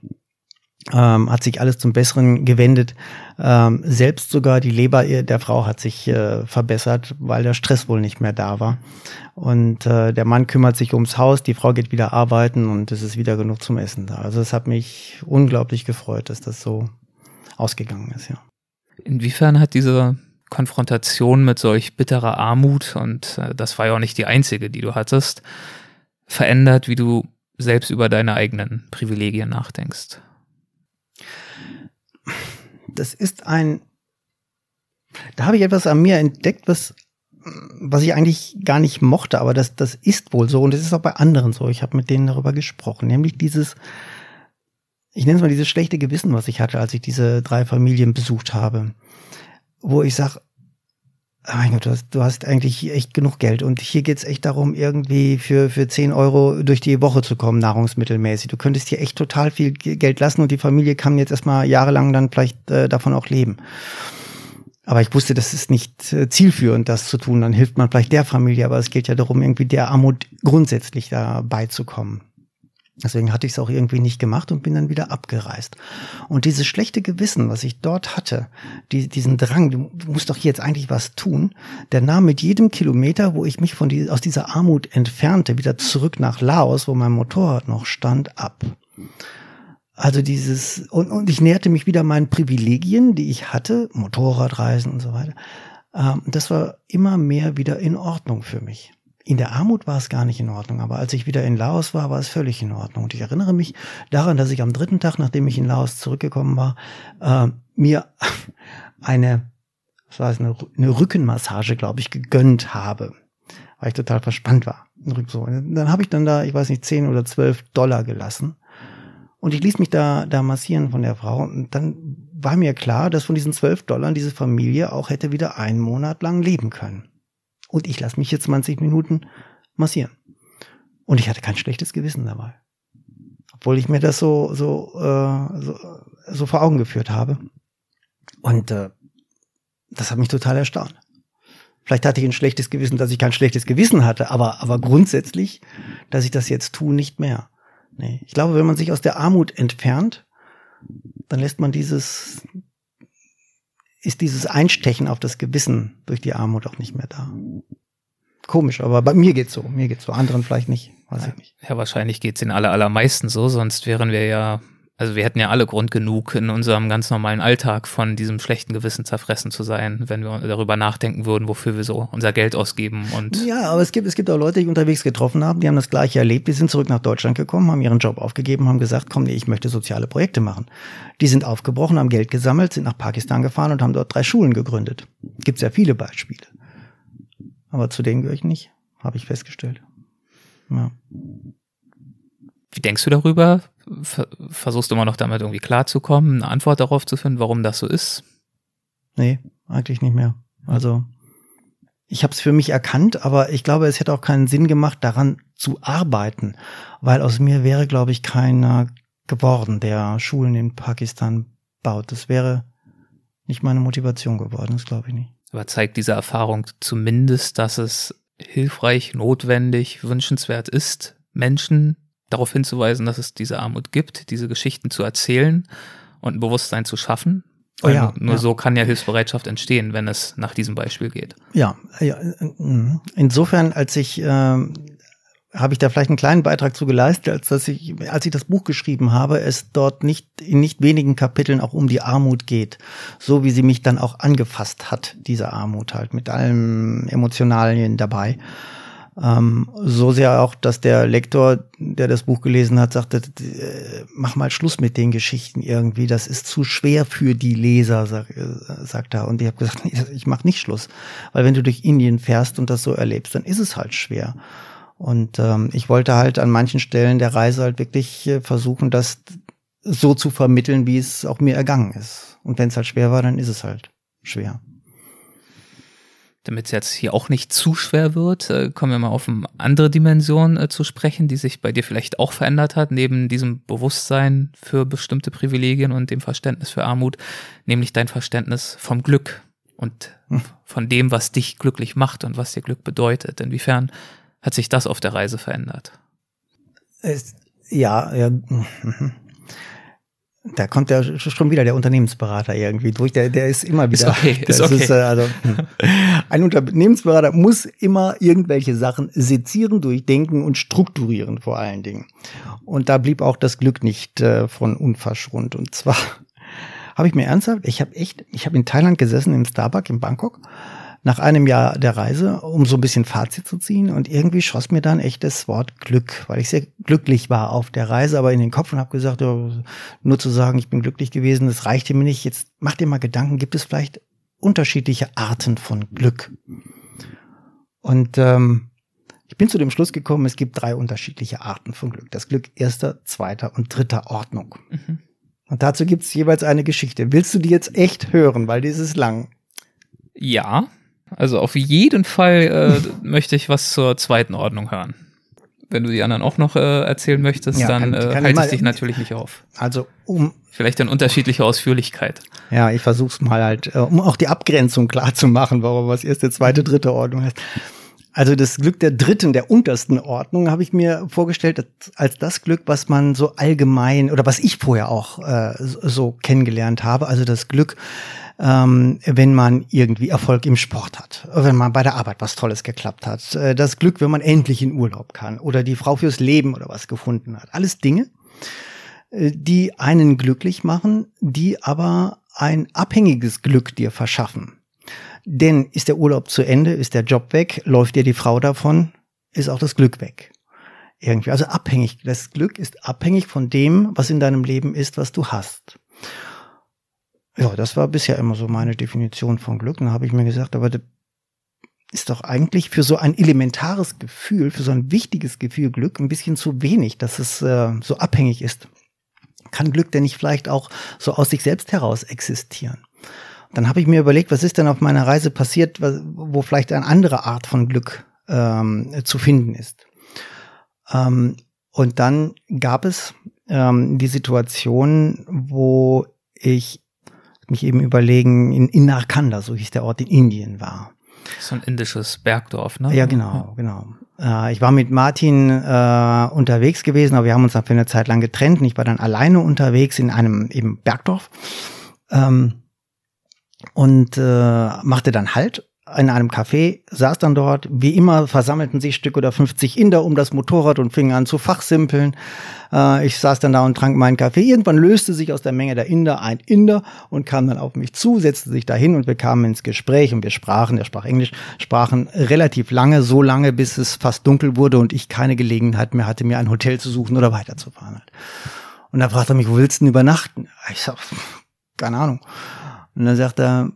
Ähm, hat sich alles zum Besseren gewendet. Ähm, selbst sogar die Leber der Frau hat sich äh, verbessert, weil der Stress wohl nicht mehr da war. Und äh, der Mann kümmert sich ums Haus, die Frau geht wieder arbeiten und es ist wieder genug zum Essen da. Also es hat mich unglaublich gefreut, dass das so ausgegangen ist, ja. Inwiefern hat diese Konfrontation mit solch bitterer Armut, und äh, das war ja auch nicht die einzige, die du hattest, verändert, wie du selbst über deine eigenen Privilegien nachdenkst? Das ist ein, da habe ich etwas an mir entdeckt, was, was ich eigentlich gar nicht mochte, aber das, das ist wohl so und es ist auch bei anderen so. Ich habe mit denen darüber gesprochen, nämlich dieses, ich nenne es mal dieses schlechte Gewissen, was ich hatte, als ich diese drei Familien besucht habe wo ich sage, oh mein Gott, du hast, du hast eigentlich echt genug Geld und hier geht's echt darum, irgendwie für, für 10 Euro durch die Woche zu kommen, nahrungsmittelmäßig. Du könntest hier echt total viel Geld lassen und die Familie kann jetzt erstmal jahrelang dann vielleicht äh, davon auch leben. Aber ich wusste, das ist nicht äh, zielführend, das zu tun. Dann hilft man vielleicht der Familie, aber es geht ja darum, irgendwie der Armut grundsätzlich da beizukommen. Deswegen hatte ich es auch irgendwie nicht gemacht und bin dann wieder abgereist. Und dieses schlechte Gewissen, was ich dort hatte, die, diesen Drang, du, musst doch jetzt eigentlich was tun, der nahm mit jedem Kilometer, wo ich mich von die, aus dieser Armut entfernte, wieder zurück nach Laos, wo mein Motorrad noch stand, ab. Also dieses, und, und ich näherte mich wieder meinen Privilegien, die ich hatte, Motorradreisen und so weiter. Ähm, das war immer mehr wieder in Ordnung für mich. In der Armut war es gar nicht in Ordnung, aber als ich wieder in Laos war, war es völlig in Ordnung. Und ich erinnere mich daran, dass ich am dritten Tag, nachdem ich in Laos zurückgekommen war, äh, mir eine, was war es, eine, eine Rückenmassage, glaube ich, gegönnt habe, weil ich total verspannt war. Dann habe ich dann da, ich weiß nicht, zehn oder zwölf Dollar gelassen. Und ich ließ mich da, da massieren von der Frau. Und dann war mir klar, dass von diesen zwölf Dollar diese Familie auch hätte wieder einen Monat lang leben können. Und ich lasse mich jetzt 20 Minuten massieren. Und ich hatte kein schlechtes Gewissen dabei. Obwohl ich mir das so, so, äh, so, so vor Augen geführt habe. Und äh, das hat mich total erstaunt. Vielleicht hatte ich ein schlechtes Gewissen, dass ich kein schlechtes Gewissen hatte, aber, aber grundsätzlich, dass ich das jetzt tue, nicht mehr. Nee. Ich glaube, wenn man sich aus der Armut entfernt, dann lässt man dieses, ist dieses Einstechen auf das Gewissen durch die Armut auch nicht mehr da. Komisch, aber bei mir geht's so, mir geht's so, anderen vielleicht nicht, weiß ich nicht. Ja, wahrscheinlich geht's den aller, allermeisten so, sonst wären wir ja also wir hätten ja alle Grund genug, in unserem ganz normalen Alltag von diesem schlechten Gewissen zerfressen zu sein, wenn wir darüber nachdenken würden, wofür wir so unser Geld ausgeben. Und ja, aber es gibt, es gibt auch Leute, die ich unterwegs getroffen haben, die haben das gleiche erlebt, die sind zurück nach Deutschland gekommen, haben ihren Job aufgegeben, haben gesagt, komm, nee, ich möchte soziale Projekte machen. Die sind aufgebrochen, haben Geld gesammelt, sind nach Pakistan gefahren und haben dort drei Schulen gegründet. Gibt ja viele Beispiele. Aber zu denen gehöre ich nicht, habe ich festgestellt. Ja. Wie denkst du darüber? Versuchst du immer noch damit irgendwie klarzukommen, eine Antwort darauf zu finden, warum das so ist? Nee, eigentlich nicht mehr. Also ich habe es für mich erkannt, aber ich glaube, es hätte auch keinen Sinn gemacht, daran zu arbeiten, weil aus mir wäre, glaube ich, keiner geworden, der Schulen in Pakistan baut. Das wäre nicht meine Motivation geworden, das glaube ich nicht. Aber zeigt diese Erfahrung zumindest, dass es hilfreich, notwendig, wünschenswert ist, Menschen darauf hinzuweisen, dass es diese Armut gibt, diese Geschichten zu erzählen und ein Bewusstsein zu schaffen. Oh ja, nur ja. so kann ja Hilfsbereitschaft entstehen, wenn es nach diesem Beispiel geht. Ja, ja insofern, als ich äh, habe ich da vielleicht einen kleinen Beitrag zu geleistet, als dass ich, als ich das Buch geschrieben habe, es dort nicht in nicht wenigen Kapiteln auch um die Armut geht, so wie sie mich dann auch angefasst hat, diese Armut halt mit allem Emotionalen dabei. Ähm, so sehr auch, dass der Lektor, der das Buch gelesen hat, sagte, äh, mach mal Schluss mit den Geschichten irgendwie, das ist zu schwer für die Leser, sag, äh, sagt er. Und ich habe gesagt, ich mach nicht Schluss. Weil wenn du durch Indien fährst und das so erlebst, dann ist es halt schwer. Und ähm, ich wollte halt an manchen Stellen der Reise halt wirklich äh, versuchen, das so zu vermitteln, wie es auch mir ergangen ist. Und wenn es halt schwer war, dann ist es halt schwer. Damit es jetzt hier auch nicht zu schwer wird, äh, kommen wir mal auf eine andere Dimension äh, zu sprechen, die sich bei dir vielleicht auch verändert hat, neben diesem Bewusstsein für bestimmte Privilegien und dem Verständnis für Armut, nämlich dein Verständnis vom Glück und hm. von dem, was dich glücklich macht und was dir Glück bedeutet. Inwiefern hat sich das auf der Reise verändert? Ja, ja. Da kommt ja schon wieder der Unternehmensberater irgendwie durch. Der, der ist immer wieder. Ist okay, ist okay. Ist, äh, also, hm. ein Unternehmensberater muss immer irgendwelche Sachen sezieren, durchdenken und strukturieren vor allen Dingen. Und da blieb auch das Glück nicht äh, von unverschont. Und zwar habe ich mir ernsthaft, ich habe echt, ich habe in Thailand gesessen im Starbucks in Bangkok nach einem Jahr der Reise, um so ein bisschen Fazit zu ziehen. Und irgendwie schoss mir dann echt das Wort Glück, weil ich sehr glücklich war auf der Reise, aber in den Kopf und habe gesagt, nur zu sagen, ich bin glücklich gewesen, das reichte mir nicht. Jetzt mach dir mal Gedanken, gibt es vielleicht unterschiedliche Arten von Glück? Und ähm, ich bin zu dem Schluss gekommen, es gibt drei unterschiedliche Arten von Glück. Das Glück erster, zweiter und dritter Ordnung. Mhm. Und dazu gibt es jeweils eine Geschichte. Willst du die jetzt echt hören, weil dieses lang? Ja. Also auf jeden Fall äh, möchte ich was zur zweiten Ordnung hören. Wenn du die anderen auch noch äh, erzählen möchtest, ja, dann äh, halte ich dich natürlich nicht auf. Also um vielleicht in unterschiedlicher Ausführlichkeit. Ja, ich versuch's mal halt, äh, um auch die Abgrenzung klar zu machen, warum was erste, zweite, dritte Ordnung heißt. Also das Glück der dritten, der untersten Ordnung habe ich mir vorgestellt als das Glück, was man so allgemein oder was ich vorher auch äh, so kennengelernt habe. Also das Glück, ähm, wenn man irgendwie Erfolg im Sport hat, wenn man bei der Arbeit was Tolles geklappt hat, äh, das Glück, wenn man endlich in Urlaub kann oder die Frau fürs Leben oder was gefunden hat. Alles Dinge, äh, die einen glücklich machen, die aber ein abhängiges Glück dir verschaffen. Denn ist der Urlaub zu Ende, ist der Job weg, läuft dir die Frau davon, ist auch das Glück weg. Irgendwie. Also abhängig. Das Glück ist abhängig von dem, was in deinem Leben ist, was du hast. Ja, das war bisher immer so meine Definition von Glück. Dann habe ich mir gesagt, aber das ist doch eigentlich für so ein elementares Gefühl, für so ein wichtiges Gefühl Glück ein bisschen zu wenig, dass es äh, so abhängig ist. Kann Glück denn nicht vielleicht auch so aus sich selbst heraus existieren? Dann habe ich mir überlegt, was ist denn auf meiner Reise passiert, wo vielleicht eine andere Art von Glück ähm, zu finden ist. Ähm, und dann gab es ähm, die Situation, wo ich mich eben überlegen, in, in Narkanda, so hieß der Ort in Indien war. So ein indisches Bergdorf, ne? Ja, genau, genau. Äh, ich war mit Martin äh, unterwegs gewesen, aber wir haben uns dann für eine Zeit lang getrennt. Und ich war dann alleine unterwegs in einem eben Bergdorf ähm, und äh, machte dann Halt in einem Café, saß dann dort. Wie immer versammelten sich Stück oder 50 Inder um das Motorrad und fingen an zu fachsimpeln. Äh, ich saß dann da und trank meinen Kaffee. Irgendwann löste sich aus der Menge der Inder ein Inder und kam dann auf mich zu, setzte sich dahin und wir kamen ins Gespräch und wir sprachen, er sprach Englisch, sprachen relativ lange, so lange, bis es fast dunkel wurde und ich keine Gelegenheit mehr hatte, mir ein Hotel zu suchen oder weiterzufahren. Und da fragte er mich, wo willst du denn übernachten? Ich sag, keine Ahnung. Und dann sagt er,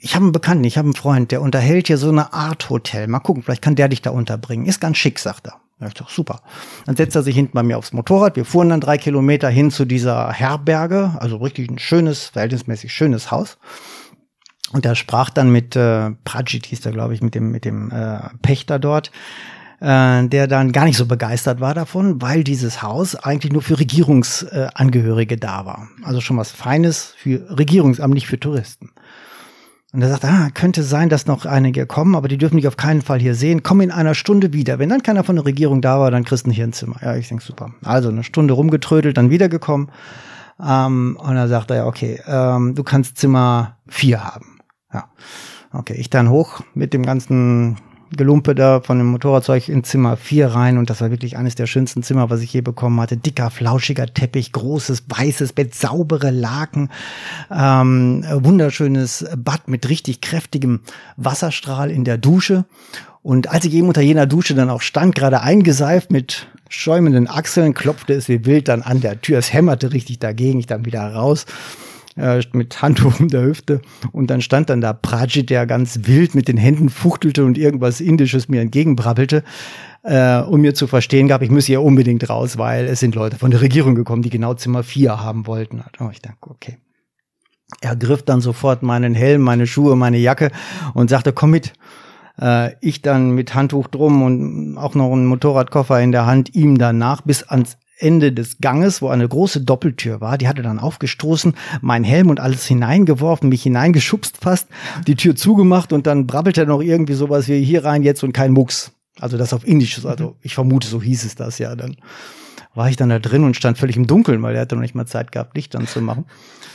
ich habe einen Bekannten, ich habe einen Freund, der unterhält hier so eine Art Hotel. Mal gucken, vielleicht kann der dich da unterbringen. Ist ganz schick, sagt er. Ja, ich dachte, super. Dann setzt er sich hinten bei mir aufs Motorrad. Wir fuhren dann drei Kilometer hin zu dieser Herberge, also richtig ein schönes, verhältnismäßig schönes Haus. Und er sprach dann mit äh, Prajit hieß er, glaube ich, mit dem mit dem äh, Pächter dort, äh, der dann gar nicht so begeistert war davon, weil dieses Haus eigentlich nur für Regierungsangehörige äh, da war. Also schon was Feines für Regierungsamt, nicht für Touristen. Und er sagt, ah, könnte sein, dass noch einige kommen, aber die dürfen dich auf keinen Fall hier sehen. Komm in einer Stunde wieder. Wenn dann keiner von der Regierung da war, dann kriegst du hier ein Zimmer. Ja, ich denke, super. Also eine Stunde rumgetrödelt, dann wiedergekommen. Ähm, und dann sagt er, ja, okay, ähm, du kannst Zimmer vier haben. Ja. Okay, ich dann hoch mit dem ganzen Gelumpe da von dem Motorradzeug in Zimmer 4 rein und das war wirklich eines der schönsten Zimmer, was ich je bekommen hatte. Dicker, flauschiger Teppich, großes, weißes Bett, saubere Laken, ähm, wunderschönes Bad mit richtig kräftigem Wasserstrahl in der Dusche. Und als ich eben unter jener Dusche dann auch stand, gerade eingeseift mit schäumenden Achseln, klopfte es wie wild dann an der Tür. Es hämmerte richtig dagegen, ich dann wieder raus äh, mit Handtuch um der Hüfte. Und dann stand dann da Prajit, der ganz wild mit den Händen fuchtelte und irgendwas Indisches mir entgegenbrabbelte äh, um mir zu verstehen gab, ich müsse ja unbedingt raus, weil es sind Leute von der Regierung gekommen, die genau Zimmer 4 haben wollten. Oh, ich dachte, okay. Er griff dann sofort meinen Helm, meine Schuhe, meine Jacke und sagte, komm mit. Äh, ich dann mit Handtuch drum und auch noch einen Motorradkoffer in der Hand, ihm danach bis ans Ende des Ganges, wo eine große Doppeltür war. Die hatte dann aufgestoßen, mein Helm und alles hineingeworfen, mich hineingeschubst fast, die Tür zugemacht und dann brabbelte er noch irgendwie sowas wie hier rein jetzt und kein Mucks. Also das auf Indisch, also ich vermute, so hieß es das ja. Dann war ich dann da drin und stand völlig im Dunkeln, weil er hatte noch nicht mal Zeit gehabt, Licht anzumachen.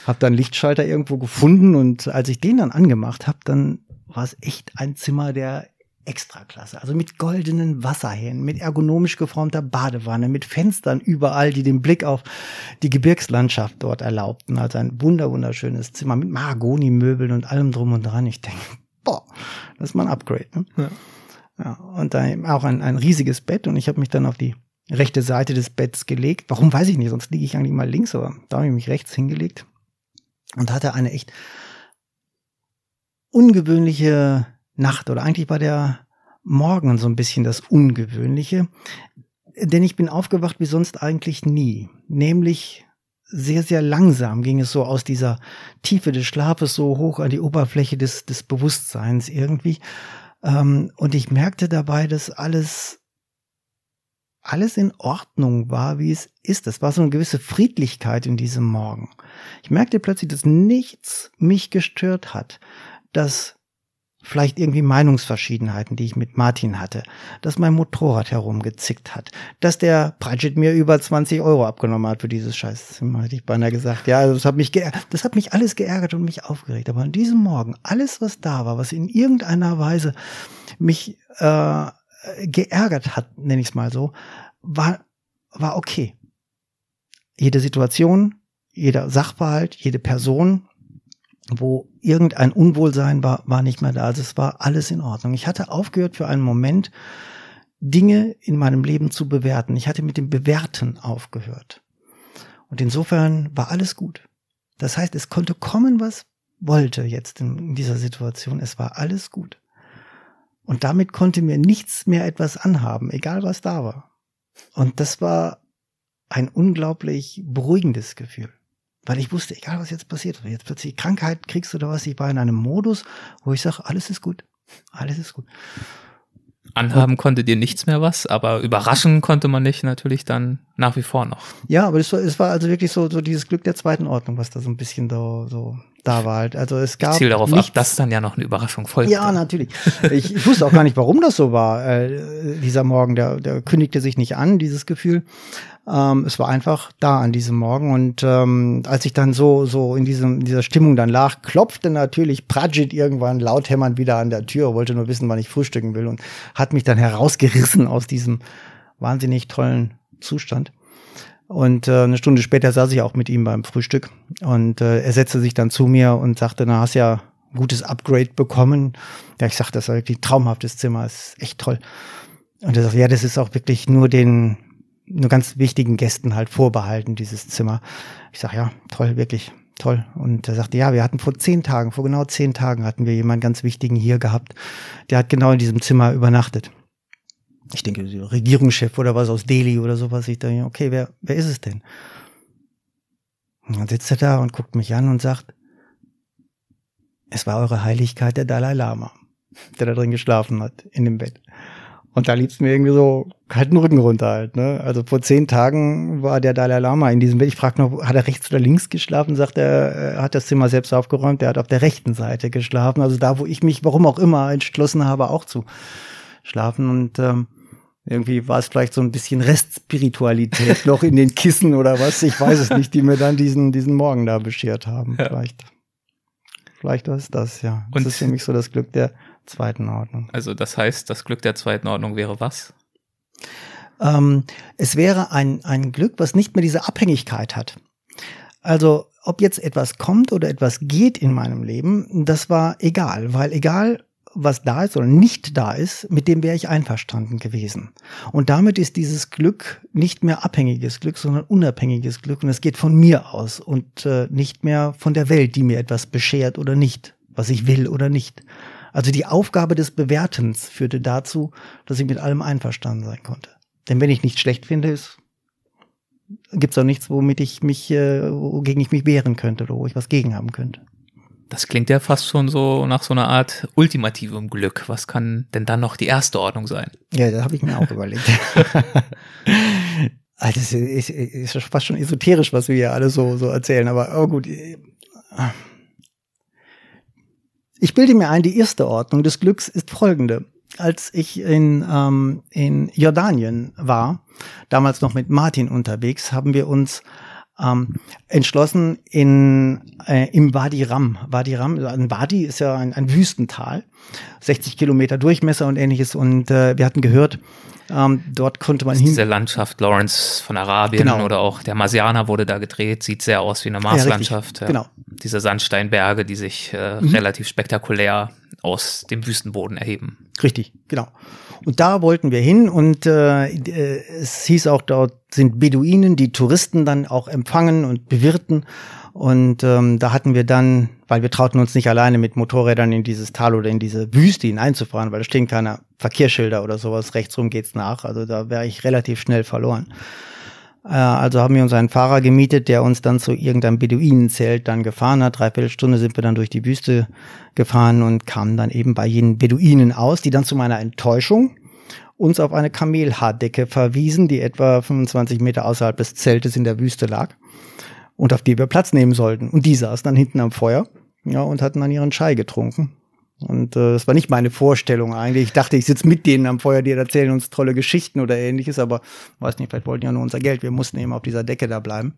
Hab dann Lichtschalter irgendwo gefunden und als ich den dann angemacht habe, dann war es echt ein Zimmer der Extraklasse. Also mit goldenen Wasserhähnen, mit ergonomisch geformter Badewanne, mit Fenstern überall, die den Blick auf die Gebirgslandschaft dort erlaubten. Also ein wunder wunderschönes Zimmer mit Mahagoni-Möbeln und allem drum und dran. Ich denke, boah, das ist mal ein Upgrade. Ne? Ja. Ja, und dann auch ein, ein riesiges Bett und ich habe mich dann auf die rechte Seite des Betts gelegt. Warum weiß ich nicht, sonst liege ich eigentlich mal links, aber da habe ich mich rechts hingelegt und hatte eine echt ungewöhnliche Nacht oder eigentlich war der Morgen so ein bisschen das Ungewöhnliche, denn ich bin aufgewacht wie sonst eigentlich nie, nämlich sehr, sehr langsam ging es so aus dieser Tiefe des Schlafes so hoch an die Oberfläche des, des Bewusstseins irgendwie. Ähm, und ich merkte dabei, dass alles, alles in Ordnung war, wie es ist. Es war so eine gewisse Friedlichkeit in diesem Morgen. Ich merkte plötzlich, dass nichts mich gestört hat, dass vielleicht irgendwie Meinungsverschiedenheiten, die ich mit Martin hatte, dass mein Motorrad herumgezickt hat, dass der Pratchett mir über 20 Euro abgenommen hat für dieses Scheißzimmer, hätte ich beinahe gesagt. Ja, also das hat mich, das hat mich alles geärgert und mich aufgeregt. Aber an diesem Morgen, alles, was da war, was in irgendeiner Weise mich äh, geärgert hat, nenne ich es mal so, war, war okay. Jede Situation, jeder Sachverhalt, jede Person, wo irgendein Unwohlsein war, war nicht mehr da. Also es war alles in Ordnung. Ich hatte aufgehört für einen Moment, Dinge in meinem Leben zu bewerten. Ich hatte mit dem Bewerten aufgehört. Und insofern war alles gut. Das heißt, es konnte kommen, was wollte jetzt in dieser Situation. Es war alles gut. Und damit konnte mir nichts mehr etwas anhaben, egal was da war. Und das war ein unglaublich beruhigendes Gefühl. Weil ich wusste, egal was jetzt passiert, wenn jetzt plötzlich Krankheit kriegst oder was, ich war in einem Modus, wo ich sage, alles ist gut. Alles ist gut. Anhaben konnte dir nichts mehr was, aber überraschen konnte man dich natürlich dann nach wie vor noch. Ja, aber es war, es war also wirklich so, so dieses Glück der zweiten Ordnung, was da so ein bisschen so, so da war halt. Also es gab. Ich ziel darauf nichts. ab, dass dann ja noch eine Überraschung folgt. Ja, natürlich. Ich, ich wusste auch gar nicht, warum das so war. Äh, dieser Morgen, der, der kündigte sich nicht an, dieses Gefühl. Ähm, es war einfach da an diesem Morgen. Und ähm, als ich dann so, so in, diesem, dieser Stimmung dann lag, klopfte natürlich Pradjit irgendwann laut hämmernd wieder an der Tür, wollte nur wissen, wann ich frühstücken will und hat mich dann herausgerissen aus diesem wahnsinnig tollen Zustand. Und äh, eine Stunde später saß ich auch mit ihm beim Frühstück und äh, er setzte sich dann zu mir und sagte, na, hast ja ein gutes Upgrade bekommen. Ja, ich sagte, das war wirklich ein traumhaftes Zimmer, ist echt toll. Und er sagte, ja, das ist auch wirklich nur den nur ganz wichtigen Gästen halt vorbehalten, dieses Zimmer. Ich sag ja, toll, wirklich toll. Und er sagte, ja, wir hatten vor zehn Tagen, vor genau zehn Tagen hatten wir jemanden ganz wichtigen hier gehabt. Der hat genau in diesem Zimmer übernachtet. Ich denke, Regierungschef oder was aus Delhi oder sowas. Ich denke, okay, wer, wer ist es denn? Und dann sitzt er da und guckt mich an und sagt, es war eure Heiligkeit der Dalai Lama, der da drin geschlafen hat, in dem Bett. Und da lieb's mir irgendwie so kalten Rücken runter halt. Ne? Also vor zehn Tagen war der Dalai Lama in diesem Bett. Ich frage noch, hat er rechts oder links geschlafen? Sagt er, er hat das Zimmer selbst aufgeräumt. Er hat auf der rechten Seite geschlafen. Also da, wo ich mich, warum auch immer, entschlossen habe, auch zu schlafen. Und ähm, irgendwie war es vielleicht so ein bisschen Restspiritualität noch in den Kissen oder was. Ich weiß es nicht, die mir dann diesen, diesen Morgen da beschert haben. Ja. Vielleicht. Vielleicht war es das, ja. Und das ist für mich so das Glück der zweiten Ordnung. Also das heißt, das Glück der zweiten Ordnung wäre was? Ähm, es wäre ein, ein Glück, was nicht mehr diese Abhängigkeit hat. Also ob jetzt etwas kommt oder etwas geht in meinem Leben, das war egal, weil egal was da ist oder nicht da ist, mit dem wäre ich einverstanden gewesen. Und damit ist dieses Glück nicht mehr abhängiges Glück, sondern unabhängiges Glück. Und es geht von mir aus und äh, nicht mehr von der Welt, die mir etwas beschert oder nicht, was ich will oder nicht. Also die Aufgabe des Bewertens führte dazu, dass ich mit allem einverstanden sein konnte. Denn wenn ich nicht schlecht finde, ist gibt's auch nichts, womit ich mich, äh, wogegen ich mich wehren könnte oder wo ich was gegen haben könnte. Das klingt ja fast schon so nach so einer Art ultimativem Glück. Was kann denn dann noch die erste Ordnung sein? Ja, das habe ich mir auch überlegt. also das ist, ist, fast schon esoterisch, was wir hier alle so, so erzählen, aber oh gut. Ich bilde mir ein, die erste Ordnung des Glücks ist folgende. Als ich in, ähm, in Jordanien war, damals noch mit Martin unterwegs, haben wir uns ähm, entschlossen in äh, im Wadi Ram. Wadi Ram, also ein Wadi ist ja ein, ein Wüstental, 60 Kilometer Durchmesser und ähnliches. Und äh, wir hatten gehört, ähm, dort konnte man hin. Diese Landschaft Lawrence von Arabien genau. oder auch der Marsianer wurde da gedreht, sieht sehr aus wie eine Marslandschaft. Ja, Genau. Diese Sandsteinberge, die sich äh, mhm. relativ spektakulär aus dem Wüstenboden erheben. Richtig, genau. Und da wollten wir hin und äh, äh, es hieß auch, dort sind Beduinen, die Touristen dann auch empfangen und bewirten. Und ähm, da hatten wir dann, weil wir trauten uns nicht alleine mit Motorrädern in dieses Tal oder in diese Wüste hineinzufahren, weil da stehen keine Verkehrsschilder oder sowas, rechtsrum geht's nach. Also da wäre ich relativ schnell verloren. Äh, also haben wir uns einen Fahrer gemietet, der uns dann zu irgendeinem Beduinenzelt dann gefahren hat. Dreiviertel Stunde sind wir dann durch die Wüste gefahren und kamen dann eben bei jenen Beduinen aus, die dann zu meiner Enttäuschung uns auf eine Kamelhaardecke verwiesen, die etwa 25 Meter außerhalb des Zeltes in der Wüste lag und auf die wir Platz nehmen sollten. Und die saßen dann hinten am Feuer ja, und hatten dann ihren Chai getrunken. Und äh, das war nicht meine Vorstellung eigentlich. Ich dachte, ich sitze mit denen am Feuer, die erzählen uns tolle Geschichten oder ähnliches, aber weiß nicht, vielleicht wollten ja nur unser Geld. Wir mussten eben auf dieser Decke da bleiben.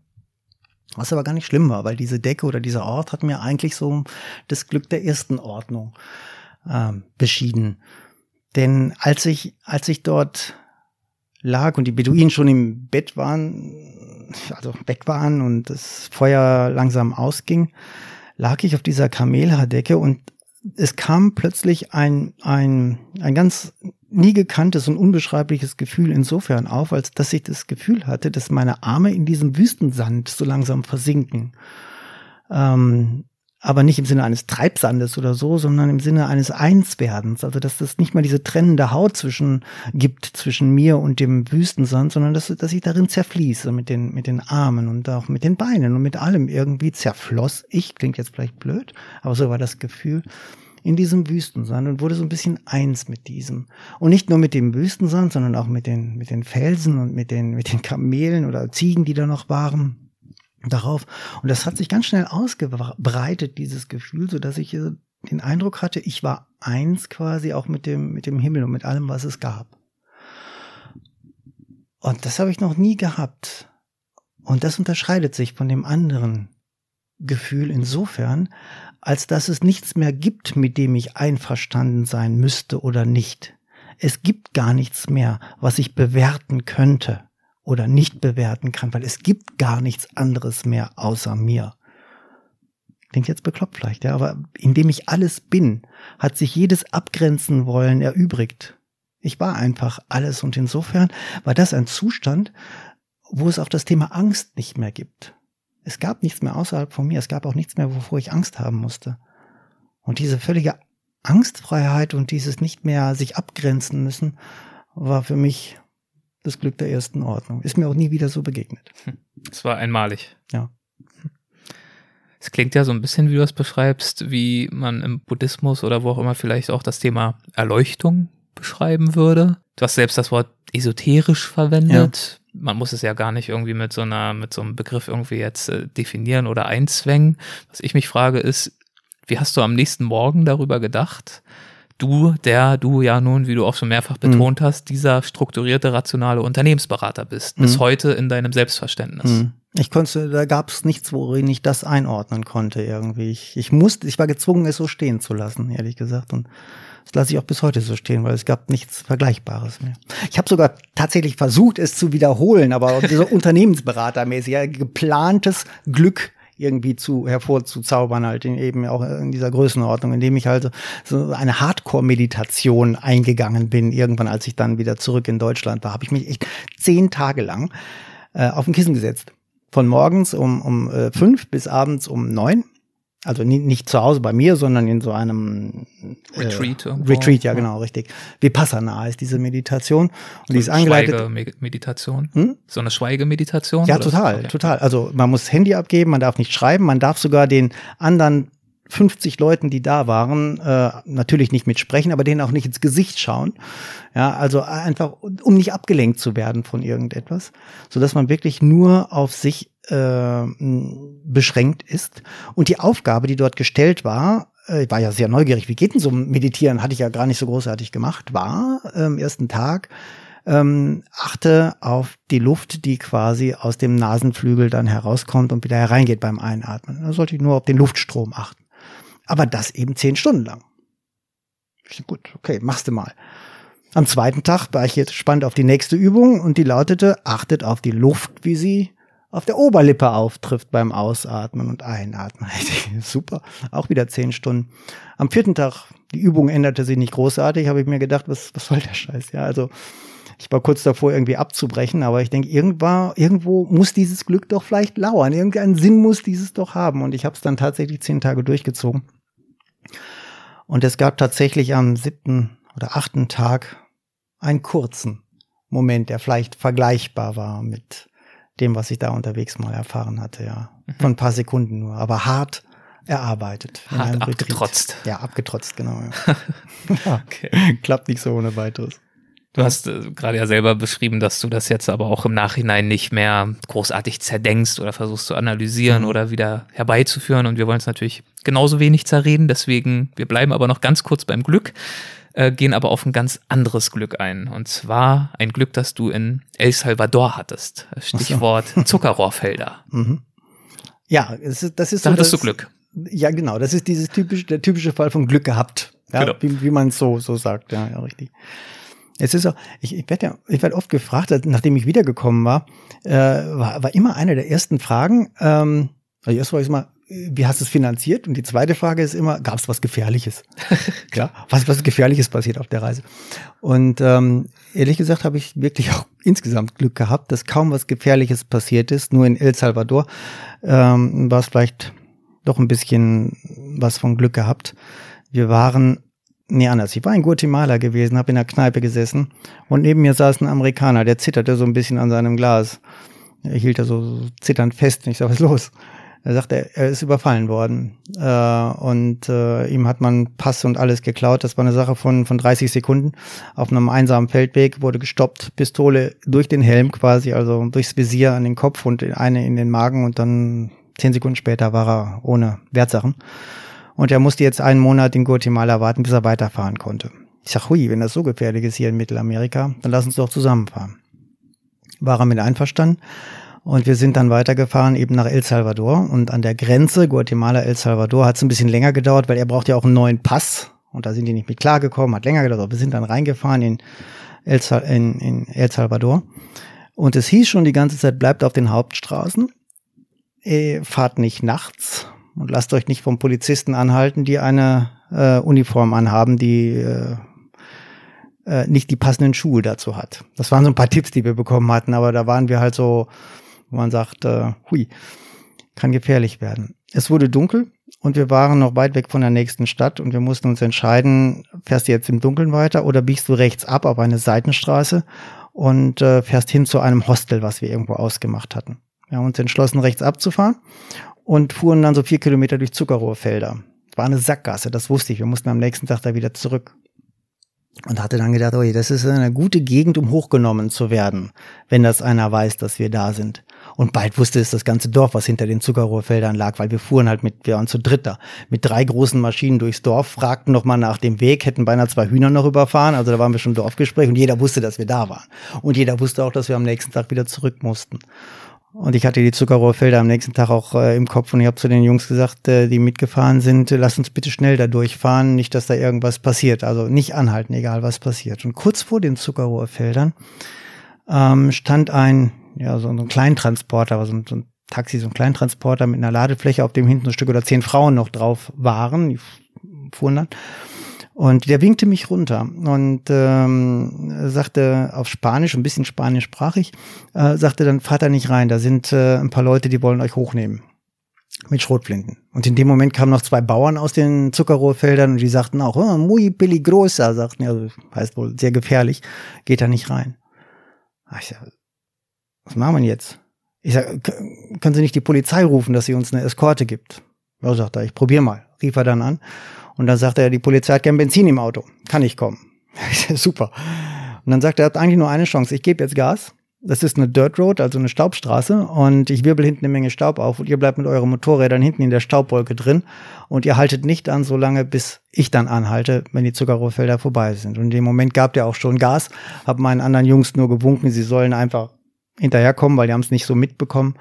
Was aber gar nicht schlimm war, weil diese Decke oder dieser Ort hat mir eigentlich so das Glück der ersten Ordnung ähm, beschieden. Denn als ich, als ich dort lag und die Beduinen schon im Bett waren, also weg waren und das Feuer langsam ausging, lag ich auf dieser Kamelhaardecke und es kam plötzlich ein, ein, ein ganz nie gekanntes und unbeschreibliches Gefühl insofern auf, als dass ich das Gefühl hatte, dass meine Arme in diesem Wüstensand so langsam versinken. Ähm, aber nicht im Sinne eines Treibsandes oder so, sondern im Sinne eines Einswerdens. Also dass das nicht mal diese trennende Haut zwischen gibt zwischen mir und dem Wüstensand, sondern dass, dass ich darin zerfließe mit den mit den Armen und auch mit den Beinen und mit allem irgendwie zerfloss. Ich klingt jetzt vielleicht blöd, aber so war das Gefühl in diesem Wüstensand und wurde so ein bisschen eins mit diesem. Und nicht nur mit dem Wüstensand, sondern auch mit den, mit den Felsen und mit den, mit den Kamelen oder Ziegen, die da noch waren darauf. Und das hat sich ganz schnell ausgebreitet, dieses Gefühl, so dass ich den Eindruck hatte, ich war eins quasi auch mit dem, mit dem Himmel und mit allem, was es gab. Und das habe ich noch nie gehabt. Und das unterscheidet sich von dem anderen Gefühl insofern, als dass es nichts mehr gibt, mit dem ich einverstanden sein müsste oder nicht. Es gibt gar nichts mehr, was ich bewerten könnte oder nicht bewerten kann, weil es gibt gar nichts anderes mehr außer mir. Klingt jetzt bekloppt vielleicht, ja, aber indem ich alles bin, hat sich jedes Abgrenzen wollen erübrigt. Ich war einfach alles und insofern war das ein Zustand, wo es auch das Thema Angst nicht mehr gibt. Es gab nichts mehr außerhalb von mir, es gab auch nichts mehr, wovor ich Angst haben musste. Und diese völlige Angstfreiheit und dieses nicht mehr sich abgrenzen müssen, war für mich das Glück der ersten Ordnung. Ist mir auch nie wieder so begegnet. Es war einmalig. Ja. Es klingt ja so ein bisschen, wie du es beschreibst, wie man im Buddhismus oder wo auch immer vielleicht auch das Thema Erleuchtung beschreiben würde. Du hast selbst das Wort esoterisch verwendet. Ja. Man muss es ja gar nicht irgendwie mit so einer, mit so einem Begriff irgendwie jetzt äh, definieren oder einzwängen. Was ich mich frage ist, wie hast du am nächsten Morgen darüber gedacht? Du, der du ja nun, wie du auch schon mehrfach betont mhm. hast, dieser strukturierte, rationale Unternehmensberater bist, bis mhm. heute in deinem Selbstverständnis. Mhm. Ich konnte, da gab es nichts, worin ich das einordnen konnte irgendwie. Ich, ich musste, ich war gezwungen, es so stehen zu lassen, ehrlich gesagt. Und das lasse ich auch bis heute so stehen, weil es gab nichts Vergleichbares mehr. Ich habe sogar tatsächlich versucht, es zu wiederholen, aber so unternehmensberatermäßig, ja, geplantes Glück irgendwie zu hervorzuzaubern, halt in, eben auch in dieser Größenordnung, indem ich halt so eine Hardcore-Meditation eingegangen bin. Irgendwann, als ich dann wieder zurück in Deutschland war, habe ich mich echt zehn Tage lang äh, auf ein Kissen gesetzt. Von morgens um, um äh, fünf bis abends um neun also nicht zu Hause bei mir, sondern in so einem äh, Retreat. Retreat, ja, genau, richtig. Vipassana ist diese Meditation. Und so die ist angeleitet. Schweigemeditation. Hm? So eine Schweigemeditation? Ja, total, okay. total. Also man muss das Handy abgeben, man darf nicht schreiben, man darf sogar den anderen 50 Leuten, die da waren, äh, natürlich nicht mitsprechen, aber denen auch nicht ins Gesicht schauen. Ja, also einfach, um nicht abgelenkt zu werden von irgendetwas, so dass man wirklich nur auf sich äh, beschränkt ist. Und die Aufgabe, die dort gestellt war, äh, ich war ja sehr neugierig, wie geht denn so Meditieren, hatte ich ja gar nicht so großartig gemacht, war äh, am ersten Tag, ähm, achte auf die Luft, die quasi aus dem Nasenflügel dann herauskommt und wieder hereingeht beim Einatmen. Da sollte ich nur auf den Luftstrom achten. Aber das eben zehn Stunden lang. Ich gut, okay, machst du mal. Am zweiten Tag war ich jetzt spannend auf die nächste Übung und die lautete, achtet auf die Luft, wie sie auf der Oberlippe auftrifft beim Ausatmen und Einatmen. Super, auch wieder zehn Stunden. Am vierten Tag, die Übung änderte sich nicht großartig, habe ich mir gedacht, was, was soll der Scheiß? Ja, also ich war kurz davor, irgendwie abzubrechen, aber ich denke, irgendwo, irgendwo muss dieses Glück doch vielleicht lauern. Irgendeinen Sinn muss dieses doch haben. Und ich habe es dann tatsächlich zehn Tage durchgezogen. Und es gab tatsächlich am siebten oder achten Tag einen kurzen Moment, der vielleicht vergleichbar war mit dem, was ich da unterwegs mal erfahren hatte, ja. Mhm. Von ein paar Sekunden nur, aber hart erarbeitet. Hart abgetrotzt. Ja, abgetrotzt, genau. Ja. okay. Klappt nicht so ohne weiteres. Du hast äh, gerade ja selber beschrieben, dass du das jetzt aber auch im Nachhinein nicht mehr großartig zerdenkst oder versuchst zu analysieren mhm. oder wieder herbeizuführen. Und wir wollen es natürlich genauso wenig zerreden. Deswegen, wir bleiben aber noch ganz kurz beim Glück, äh, gehen aber auf ein ganz anderes Glück ein. Und zwar ein Glück, das du in El Salvador hattest. Stichwort so. Zuckerrohrfelder. Mhm. Ja, das ist, das ist da so. Hattest du Glück. Ja, genau. Das ist dieses typische, der typische Fall von Glück gehabt. Ja, genau. wie, wie man es so, so sagt. Ja, ja, richtig. Es ist auch, ich, ich werde ja, ich werde oft gefragt, nachdem ich wiedergekommen war, äh, war, war immer eine der ersten Fragen, ähm, also erst war ich mal, wie hast du es finanziert? Und die zweite Frage ist immer, gab es was Gefährliches? Klar, was, was Gefährliches passiert auf der Reise? Und ähm, ehrlich gesagt habe ich wirklich auch insgesamt Glück gehabt, dass kaum was Gefährliches passiert ist. Nur in El Salvador ähm, war es vielleicht doch ein bisschen was von Glück gehabt. Wir waren Nee, anders. Ich war in Guatemala gewesen, habe in der Kneipe gesessen und neben mir saß ein Amerikaner, der zitterte so ein bisschen an seinem Glas. Er hielt da so zitternd fest. Und ich sag, was ist los? Er sagte, er ist überfallen worden. Äh, und äh, ihm hat man Pass und alles geklaut. Das war eine Sache von, von 30 Sekunden. Auf einem einsamen Feldweg wurde gestoppt, Pistole durch den Helm quasi, also durchs Visier an den Kopf und eine in den Magen und dann zehn Sekunden später war er ohne Wertsachen. Und er musste jetzt einen Monat in Guatemala warten, bis er weiterfahren konnte. Ich sag, hui, wenn das so gefährlich ist hier in Mittelamerika, dann lass uns doch zusammenfahren. War er mit einverstanden? Und wir sind dann weitergefahren eben nach El Salvador. Und an der Grenze Guatemala-El Salvador hat es ein bisschen länger gedauert, weil er braucht ja auch einen neuen Pass. Und da sind die nicht mit klargekommen, hat länger gedauert. Wir sind dann reingefahren in El, Sal in, in El Salvador. Und es hieß schon die ganze Zeit, bleibt auf den Hauptstraßen. Äh, fahrt nicht nachts, und lasst euch nicht vom Polizisten anhalten, die eine äh, Uniform anhaben, die äh, äh, nicht die passenden Schuhe dazu hat. Das waren so ein paar Tipps, die wir bekommen hatten, aber da waren wir halt so, wo man sagt, äh, hui, kann gefährlich werden. Es wurde dunkel und wir waren noch weit weg von der nächsten Stadt und wir mussten uns entscheiden, fährst du jetzt im Dunkeln weiter oder biegst du rechts ab auf eine Seitenstraße und äh, fährst hin zu einem Hostel, was wir irgendwo ausgemacht hatten. Wir haben uns entschlossen, rechts abzufahren und fuhren dann so vier Kilometer durch Zuckerrohrfelder. War eine Sackgasse, das wusste ich. Wir mussten am nächsten Tag da wieder zurück. Und hatte dann gedacht, oh, das ist eine gute Gegend, um hochgenommen zu werden, wenn das einer weiß, dass wir da sind. Und bald wusste es das ganze Dorf, was hinter den Zuckerrohrfeldern lag, weil wir fuhren halt mit, wir waren zu dritter, mit drei großen Maschinen durchs Dorf, fragten nochmal nach dem Weg, hätten beinahe zwei Hühner noch überfahren, also da waren wir schon im Dorfgespräch und jeder wusste, dass wir da waren. Und jeder wusste auch, dass wir am nächsten Tag wieder zurück mussten. Und ich hatte die Zuckerrohrfelder am nächsten Tag auch äh, im Kopf und ich habe zu den Jungs gesagt, äh, die mitgefahren sind, äh, lass uns bitte schnell da durchfahren, nicht, dass da irgendwas passiert. Also nicht anhalten, egal was passiert. Und kurz vor den Zuckerrohrfeldern ähm, stand ein, ja, so, ein Kleintransporter, so ein, so ein Taxi, so ein Kleintransporter mit einer Ladefläche, auf dem hinten ein Stück oder zehn Frauen noch drauf waren. Die fuhren dann. Und der winkte mich runter und ähm, sagte auf Spanisch, ein bisschen Spanisch sprach ich, äh, sagte dann, fahrt da nicht rein, da sind äh, ein paar Leute, die wollen euch hochnehmen mit Schrotflinten. Und in dem Moment kamen noch zwei Bauern aus den Zuckerrohrfeldern und die sagten auch, oh, muy peligrosa, sagten, also heißt wohl sehr gefährlich, geht da nicht rein. Ich sag, was machen wir jetzt? Ich sag, können Sie nicht die Polizei rufen, dass sie uns eine Eskorte gibt? Ja, sagt er, ich probier mal. Rief er dann an. Und dann sagt er, die Polizei hat gern Benzin im Auto. Kann ich kommen? Super. Und dann sagt er, er hat eigentlich nur eine Chance. Ich gebe jetzt Gas. Das ist eine Dirt Road, also eine Staubstraße. Und ich wirbel hinten eine Menge Staub auf und ihr bleibt mit euren Motorrädern hinten in der Staubwolke drin. Und ihr haltet nicht an, so lange, bis ich dann anhalte, wenn die Zuckerrohrfelder vorbei sind. Und in dem Moment gab der auch schon Gas. Hab meinen anderen Jungs nur gewunken, sie sollen einfach hinterherkommen, weil die haben es nicht so mitbekommen.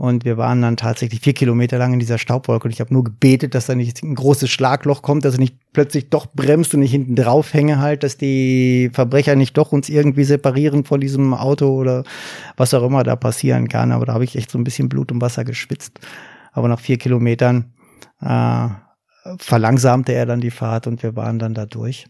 Und wir waren dann tatsächlich vier Kilometer lang in dieser Staubwolke und ich habe nur gebetet, dass da nicht ein großes Schlagloch kommt, dass er nicht plötzlich doch bremst und ich hinten drauf hänge halt, dass die Verbrecher nicht doch uns irgendwie separieren von diesem Auto oder was auch immer da passieren kann. Aber da habe ich echt so ein bisschen Blut und Wasser geschwitzt. Aber nach vier Kilometern äh, verlangsamte er dann die Fahrt und wir waren dann da durch.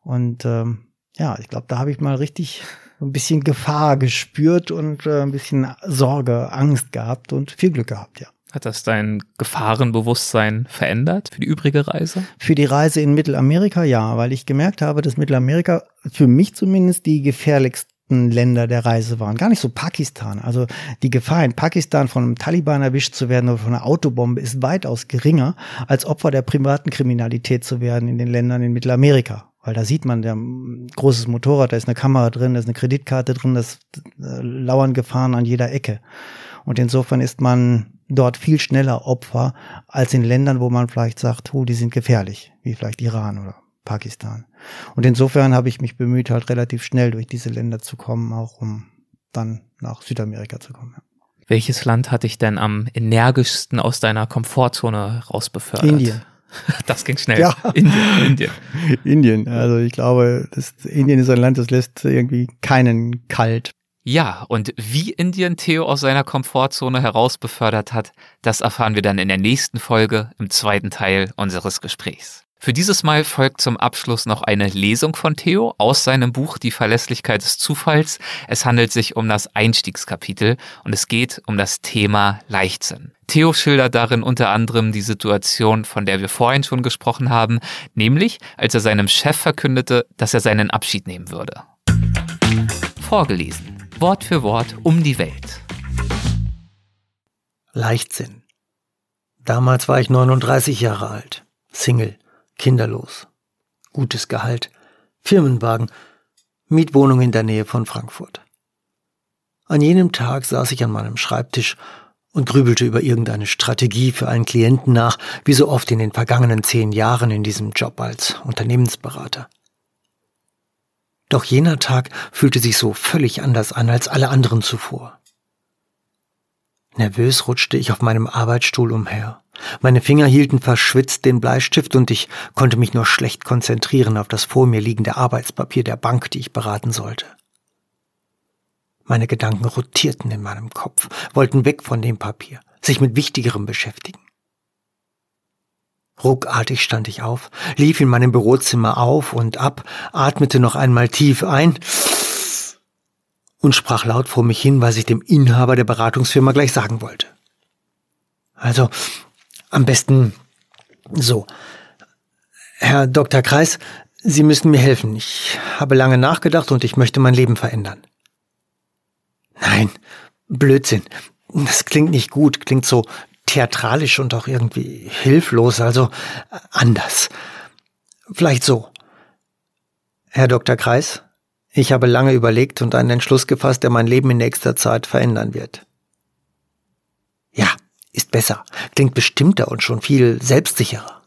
Und ähm, ja, ich glaube, da habe ich mal richtig ein bisschen Gefahr gespürt und äh, ein bisschen Sorge, Angst gehabt und viel Glück gehabt, ja. Hat das dein Gefahrenbewusstsein verändert für die übrige Reise? Für die Reise in Mittelamerika ja, weil ich gemerkt habe, dass Mittelamerika für mich zumindest die gefährlichsten Länder der Reise waren. Gar nicht so Pakistan. Also die Gefahr in Pakistan von einem Taliban erwischt zu werden oder von einer Autobombe ist weitaus geringer, als Opfer der privaten Kriminalität zu werden in den Ländern in Mittelamerika. Weil da sieht man, der ein großes Motorrad, da ist eine Kamera drin, da ist eine Kreditkarte drin, das äh, lauern Gefahren an jeder Ecke. Und insofern ist man dort viel schneller Opfer als in Ländern, wo man vielleicht sagt, oh, die sind gefährlich, wie vielleicht Iran oder Pakistan. Und insofern habe ich mich bemüht, halt relativ schnell durch diese Länder zu kommen, auch um dann nach Südamerika zu kommen. Welches Land hat dich denn am energischsten aus deiner Komfortzone rausbefördert? Indien. Das ging schnell. Ja. Indien, Indien. Indien. Also ich glaube, das, Indien ist ein Land, das lässt irgendwie keinen kalt. Ja, und wie Indien Theo aus seiner Komfortzone herausbefördert hat, das erfahren wir dann in der nächsten Folge im zweiten Teil unseres Gesprächs. Für dieses Mal folgt zum Abschluss noch eine Lesung von Theo aus seinem Buch Die Verlässlichkeit des Zufalls. Es handelt sich um das Einstiegskapitel und es geht um das Thema Leichtsinn. Theo schildert darin unter anderem die Situation, von der wir vorhin schon gesprochen haben, nämlich als er seinem Chef verkündete, dass er seinen Abschied nehmen würde. Vorgelesen, Wort für Wort um die Welt. Leichtsinn. Damals war ich 39 Jahre alt, Single kinderlos, gutes Gehalt, Firmenwagen, Mietwohnung in der Nähe von Frankfurt. An jenem Tag saß ich an meinem Schreibtisch und grübelte über irgendeine Strategie für einen Klienten nach, wie so oft in den vergangenen zehn Jahren in diesem Job als Unternehmensberater. Doch jener Tag fühlte sich so völlig anders an als alle anderen zuvor. Nervös rutschte ich auf meinem Arbeitsstuhl umher. Meine Finger hielten verschwitzt den Bleistift und ich konnte mich nur schlecht konzentrieren auf das vor mir liegende Arbeitspapier der Bank, die ich beraten sollte. Meine Gedanken rotierten in meinem Kopf, wollten weg von dem Papier, sich mit Wichtigerem beschäftigen. Ruckartig stand ich auf, lief in meinem Bürozimmer auf und ab, atmete noch einmal tief ein und sprach laut vor mich hin, was ich dem Inhaber der Beratungsfirma gleich sagen wollte. Also, am besten so. Herr Dr. Kreis, Sie müssen mir helfen. Ich habe lange nachgedacht und ich möchte mein Leben verändern. Nein, Blödsinn. Das klingt nicht gut, klingt so theatralisch und auch irgendwie hilflos, also anders. Vielleicht so. Herr Dr. Kreis, ich habe lange überlegt und einen Entschluss gefasst, der mein Leben in nächster Zeit verändern wird. Ist besser, klingt bestimmter und schon viel selbstsicherer.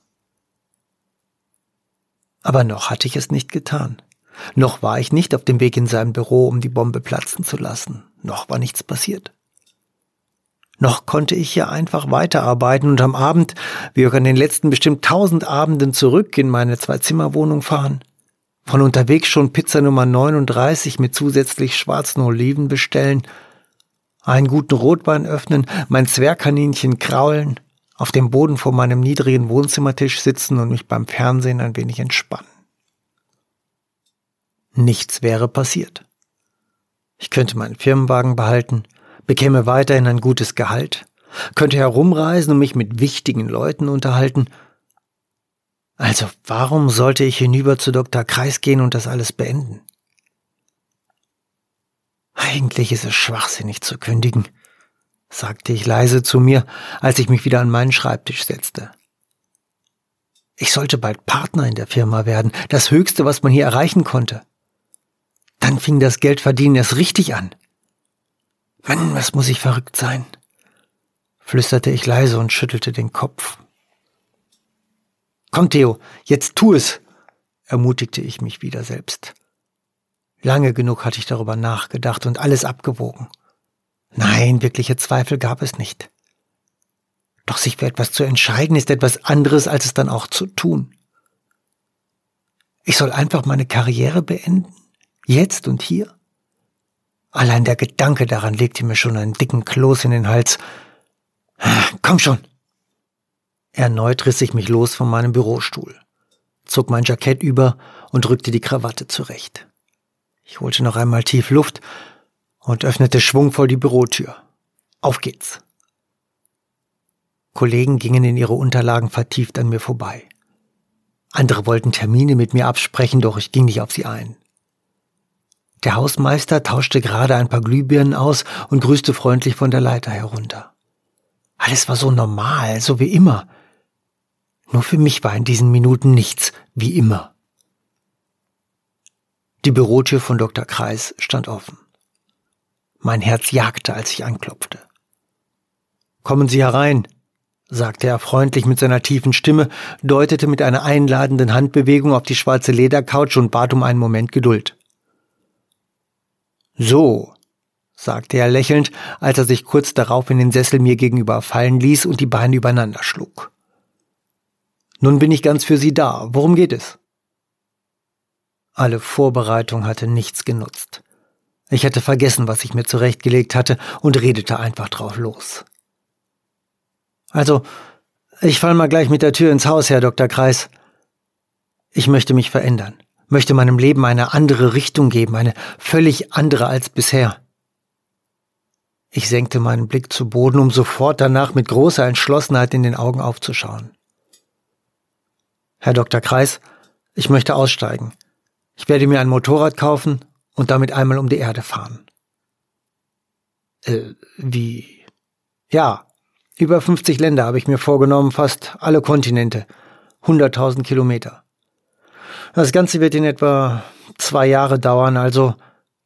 Aber noch hatte ich es nicht getan. Noch war ich nicht auf dem Weg in sein Büro, um die Bombe platzen zu lassen. Noch war nichts passiert. Noch konnte ich hier einfach weiterarbeiten und am Abend, wie auch an den letzten bestimmt tausend Abenden zurück in meine Zwei-Zimmer-Wohnung fahren von unterwegs schon Pizza Nummer 39 mit zusätzlich schwarzen Oliven bestellen, einen guten Rotwein öffnen, mein Zwergkaninchen kraulen, auf dem Boden vor meinem niedrigen Wohnzimmertisch sitzen und mich beim Fernsehen ein wenig entspannen. Nichts wäre passiert. Ich könnte meinen Firmenwagen behalten, bekäme weiterhin ein gutes Gehalt, könnte herumreisen und mich mit wichtigen Leuten unterhalten. Also warum sollte ich hinüber zu Dr. Kreis gehen und das alles beenden? Eigentlich ist es schwachsinnig zu kündigen, sagte ich leise zu mir, als ich mich wieder an meinen Schreibtisch setzte. Ich sollte bald Partner in der Firma werden, das Höchste, was man hier erreichen konnte. Dann fing das Geldverdienen erst richtig an. Mann, was muss ich verrückt sein? flüsterte ich leise und schüttelte den Kopf. Komm, Theo, jetzt tu es, ermutigte ich mich wieder selbst. Lange genug hatte ich darüber nachgedacht und alles abgewogen. Nein, wirkliche Zweifel gab es nicht. Doch sich für etwas zu entscheiden ist etwas anderes, als es dann auch zu tun. Ich soll einfach meine Karriere beenden? Jetzt und hier? Allein der Gedanke daran legte mir schon einen dicken Kloß in den Hals. Komm schon! Erneut riss ich mich los von meinem Bürostuhl, zog mein Jackett über und rückte die Krawatte zurecht. Ich holte noch einmal tief Luft und öffnete schwungvoll die Bürotür. Auf geht's! Kollegen gingen in ihre Unterlagen vertieft an mir vorbei. Andere wollten Termine mit mir absprechen, doch ich ging nicht auf sie ein. Der Hausmeister tauschte gerade ein paar Glühbirnen aus und grüßte freundlich von der Leiter herunter. Alles war so normal, so wie immer. Nur für mich war in diesen Minuten nichts wie immer. Die Bürotür von Dr. Kreis stand offen. Mein Herz jagte, als ich anklopfte. Kommen Sie herein, sagte er freundlich mit seiner tiefen Stimme, deutete mit einer einladenden Handbewegung auf die schwarze Ledercouch und bat um einen Moment Geduld. So, sagte er lächelnd, als er sich kurz darauf in den Sessel mir gegenüber fallen ließ und die Beine übereinander schlug. Nun bin ich ganz für Sie da. Worum geht es? Alle Vorbereitung hatte nichts genutzt. Ich hatte vergessen, was ich mir zurechtgelegt hatte und redete einfach drauf los. Also, ich fall mal gleich mit der Tür ins Haus, Herr Dr. Kreis. Ich möchte mich verändern möchte meinem Leben eine andere Richtung geben, eine völlig andere als bisher. Ich senkte meinen Blick zu Boden, um sofort danach mit großer Entschlossenheit in den Augen aufzuschauen. Herr Dr. Kreis, ich möchte aussteigen. Ich werde mir ein Motorrad kaufen und damit einmal um die Erde fahren. Äh, wie? Ja, über 50 Länder habe ich mir vorgenommen, fast alle Kontinente. 100.000 Kilometer. Das Ganze wird in etwa zwei Jahre dauern, also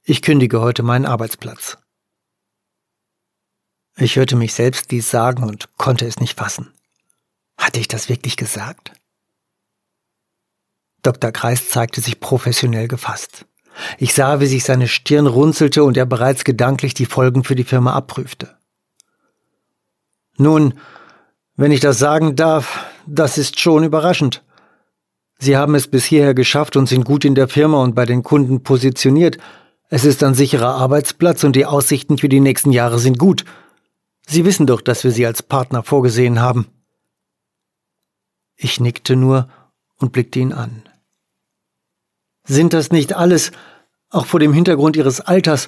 ich kündige heute meinen Arbeitsplatz. Ich hörte mich selbst dies sagen und konnte es nicht fassen. Hatte ich das wirklich gesagt? Dr. Kreis zeigte sich professionell gefasst. Ich sah, wie sich seine Stirn runzelte und er bereits gedanklich die Folgen für die Firma abprüfte. Nun, wenn ich das sagen darf, das ist schon überraschend. Sie haben es bis hierher geschafft und sind gut in der Firma und bei den Kunden positioniert. Es ist ein sicherer Arbeitsplatz und die Aussichten für die nächsten Jahre sind gut. Sie wissen doch, dass wir Sie als Partner vorgesehen haben. Ich nickte nur und blickte ihn an. Sind das nicht alles, auch vor dem Hintergrund Ihres Alters,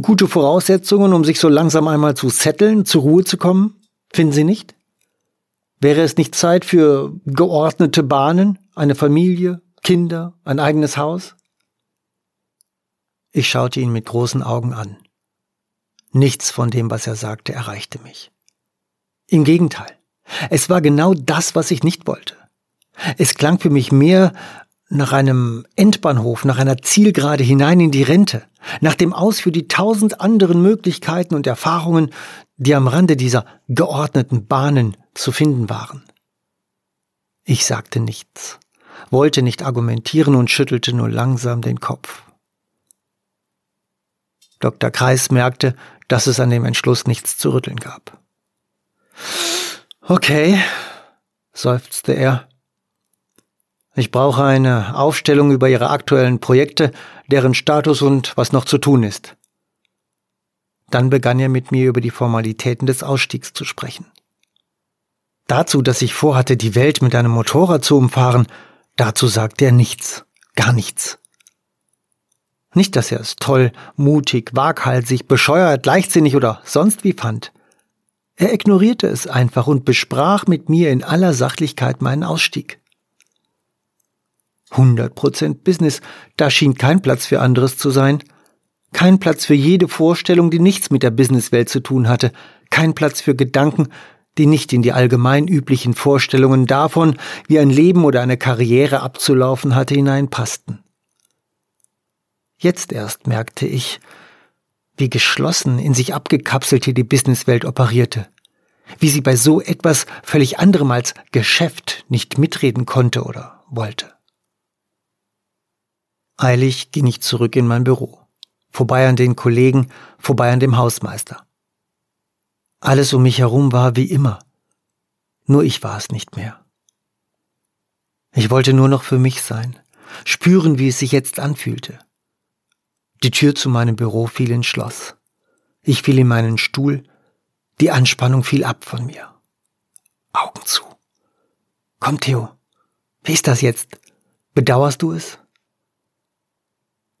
gute Voraussetzungen, um sich so langsam einmal zu setteln, zur Ruhe zu kommen? Finden Sie nicht? Wäre es nicht Zeit für geordnete Bahnen, eine Familie, Kinder, ein eigenes Haus? Ich schaute ihn mit großen Augen an. Nichts von dem, was er sagte, erreichte mich. Im Gegenteil, es war genau das, was ich nicht wollte. Es klang für mich mehr nach einem Endbahnhof, nach einer Zielgerade hinein in die Rente, nach dem Aus für die tausend anderen Möglichkeiten und Erfahrungen, die am Rande dieser geordneten Bahnen zu finden waren. Ich sagte nichts, wollte nicht argumentieren und schüttelte nur langsam den Kopf. Dr. Kreis merkte, dass es an dem Entschluss nichts zu rütteln gab. Okay, seufzte er. Ich brauche eine Aufstellung über Ihre aktuellen Projekte, deren Status und was noch zu tun ist. Dann begann er mit mir über die Formalitäten des Ausstiegs zu sprechen. Dazu, dass ich vorhatte, die Welt mit einem Motorrad zu umfahren, dazu sagte er nichts, gar nichts. Nicht, dass er es toll, mutig, waghalsig, bescheuert, leichtsinnig oder sonst wie fand. Er ignorierte es einfach und besprach mit mir in aller Sachlichkeit meinen Ausstieg. 100% Business, da schien kein Platz für anderes zu sein. Kein Platz für jede Vorstellung, die nichts mit der Businesswelt zu tun hatte. Kein Platz für Gedanken, die nicht in die allgemein üblichen Vorstellungen davon, wie ein Leben oder eine Karriere abzulaufen hatte, hineinpassten. Jetzt erst merkte ich, wie geschlossen, in sich abgekapselt hier die Businesswelt operierte, wie sie bei so etwas völlig anderem als Geschäft nicht mitreden konnte oder wollte. Eilig ging ich zurück in mein Büro, vorbei an den Kollegen, vorbei an dem Hausmeister. Alles um mich herum war wie immer, nur ich war es nicht mehr. Ich wollte nur noch für mich sein, spüren, wie es sich jetzt anfühlte. Die Tür zu meinem Büro fiel ins Schloss. Ich fiel in meinen Stuhl, die Anspannung fiel ab von mir. Augen zu. Komm, Theo. Wie ist das jetzt? Bedauerst du es?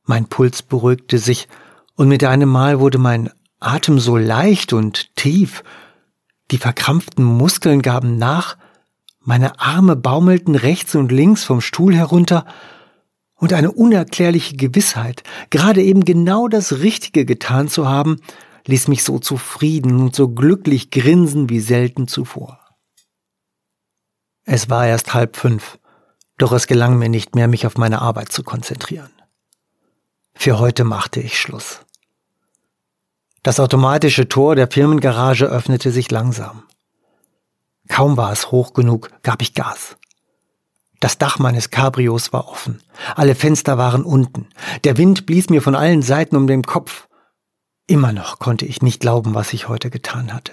Mein Puls beruhigte sich, und mit einem Mal wurde mein Atem so leicht und tief, die verkrampften Muskeln gaben nach, meine Arme baumelten rechts und links vom Stuhl herunter, und eine unerklärliche Gewissheit, gerade eben genau das Richtige getan zu haben, ließ mich so zufrieden und so glücklich grinsen wie selten zuvor. Es war erst halb fünf, doch es gelang mir nicht mehr, mich auf meine Arbeit zu konzentrieren. Für heute machte ich Schluss. Das automatische Tor der Firmengarage öffnete sich langsam. Kaum war es hoch genug, gab ich Gas. Das Dach meines Cabrios war offen, alle Fenster waren unten, der Wind blies mir von allen Seiten um den Kopf. Immer noch konnte ich nicht glauben, was ich heute getan hatte.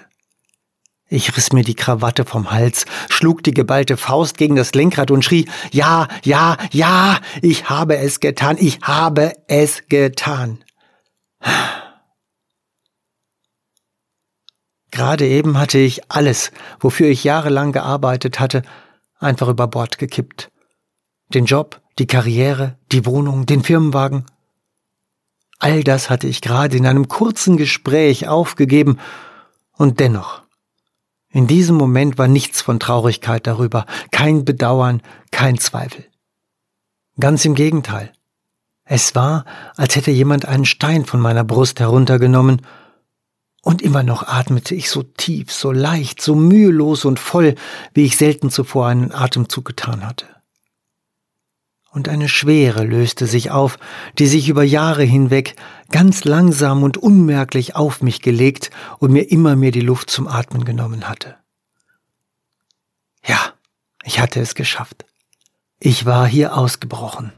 Ich riss mir die Krawatte vom Hals, schlug die geballte Faust gegen das Lenkrad und schrie, ja, ja, ja, ich habe es getan, ich habe es getan. Gerade eben hatte ich alles, wofür ich jahrelang gearbeitet hatte, einfach über Bord gekippt. Den Job, die Karriere, die Wohnung, den Firmenwagen. All das hatte ich gerade in einem kurzen Gespräch aufgegeben, und dennoch in diesem Moment war nichts von Traurigkeit darüber, kein Bedauern, kein Zweifel. Ganz im Gegenteil. Es war, als hätte jemand einen Stein von meiner Brust heruntergenommen, und immer noch atmete ich so tief, so leicht, so mühelos und voll, wie ich selten zuvor einen Atemzug getan hatte. Und eine Schwere löste sich auf, die sich über Jahre hinweg ganz langsam und unmerklich auf mich gelegt und mir immer mehr die Luft zum Atmen genommen hatte. Ja, ich hatte es geschafft. Ich war hier ausgebrochen.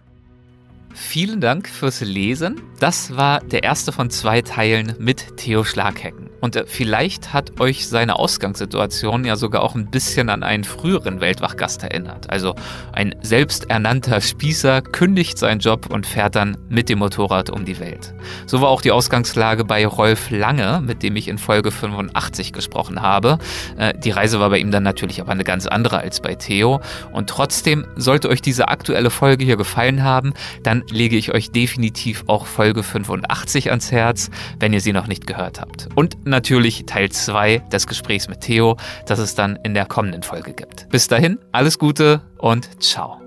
Vielen Dank fürs Lesen. Das war der erste von zwei Teilen mit Theo Schlaghecken. Und äh, vielleicht hat euch seine Ausgangssituation ja sogar auch ein bisschen an einen früheren Weltwachgast erinnert. Also ein selbsternannter Spießer kündigt seinen Job und fährt dann mit dem Motorrad um die Welt. So war auch die Ausgangslage bei Rolf Lange, mit dem ich in Folge 85 gesprochen habe. Äh, die Reise war bei ihm dann natürlich aber eine ganz andere als bei Theo. Und trotzdem sollte euch diese aktuelle Folge hier gefallen haben, dann lege ich euch definitiv auch Folge 85 ans Herz, wenn ihr sie noch nicht gehört habt. Und natürlich Teil 2 des Gesprächs mit Theo, das es dann in der kommenden Folge gibt. Bis dahin, alles Gute und ciao.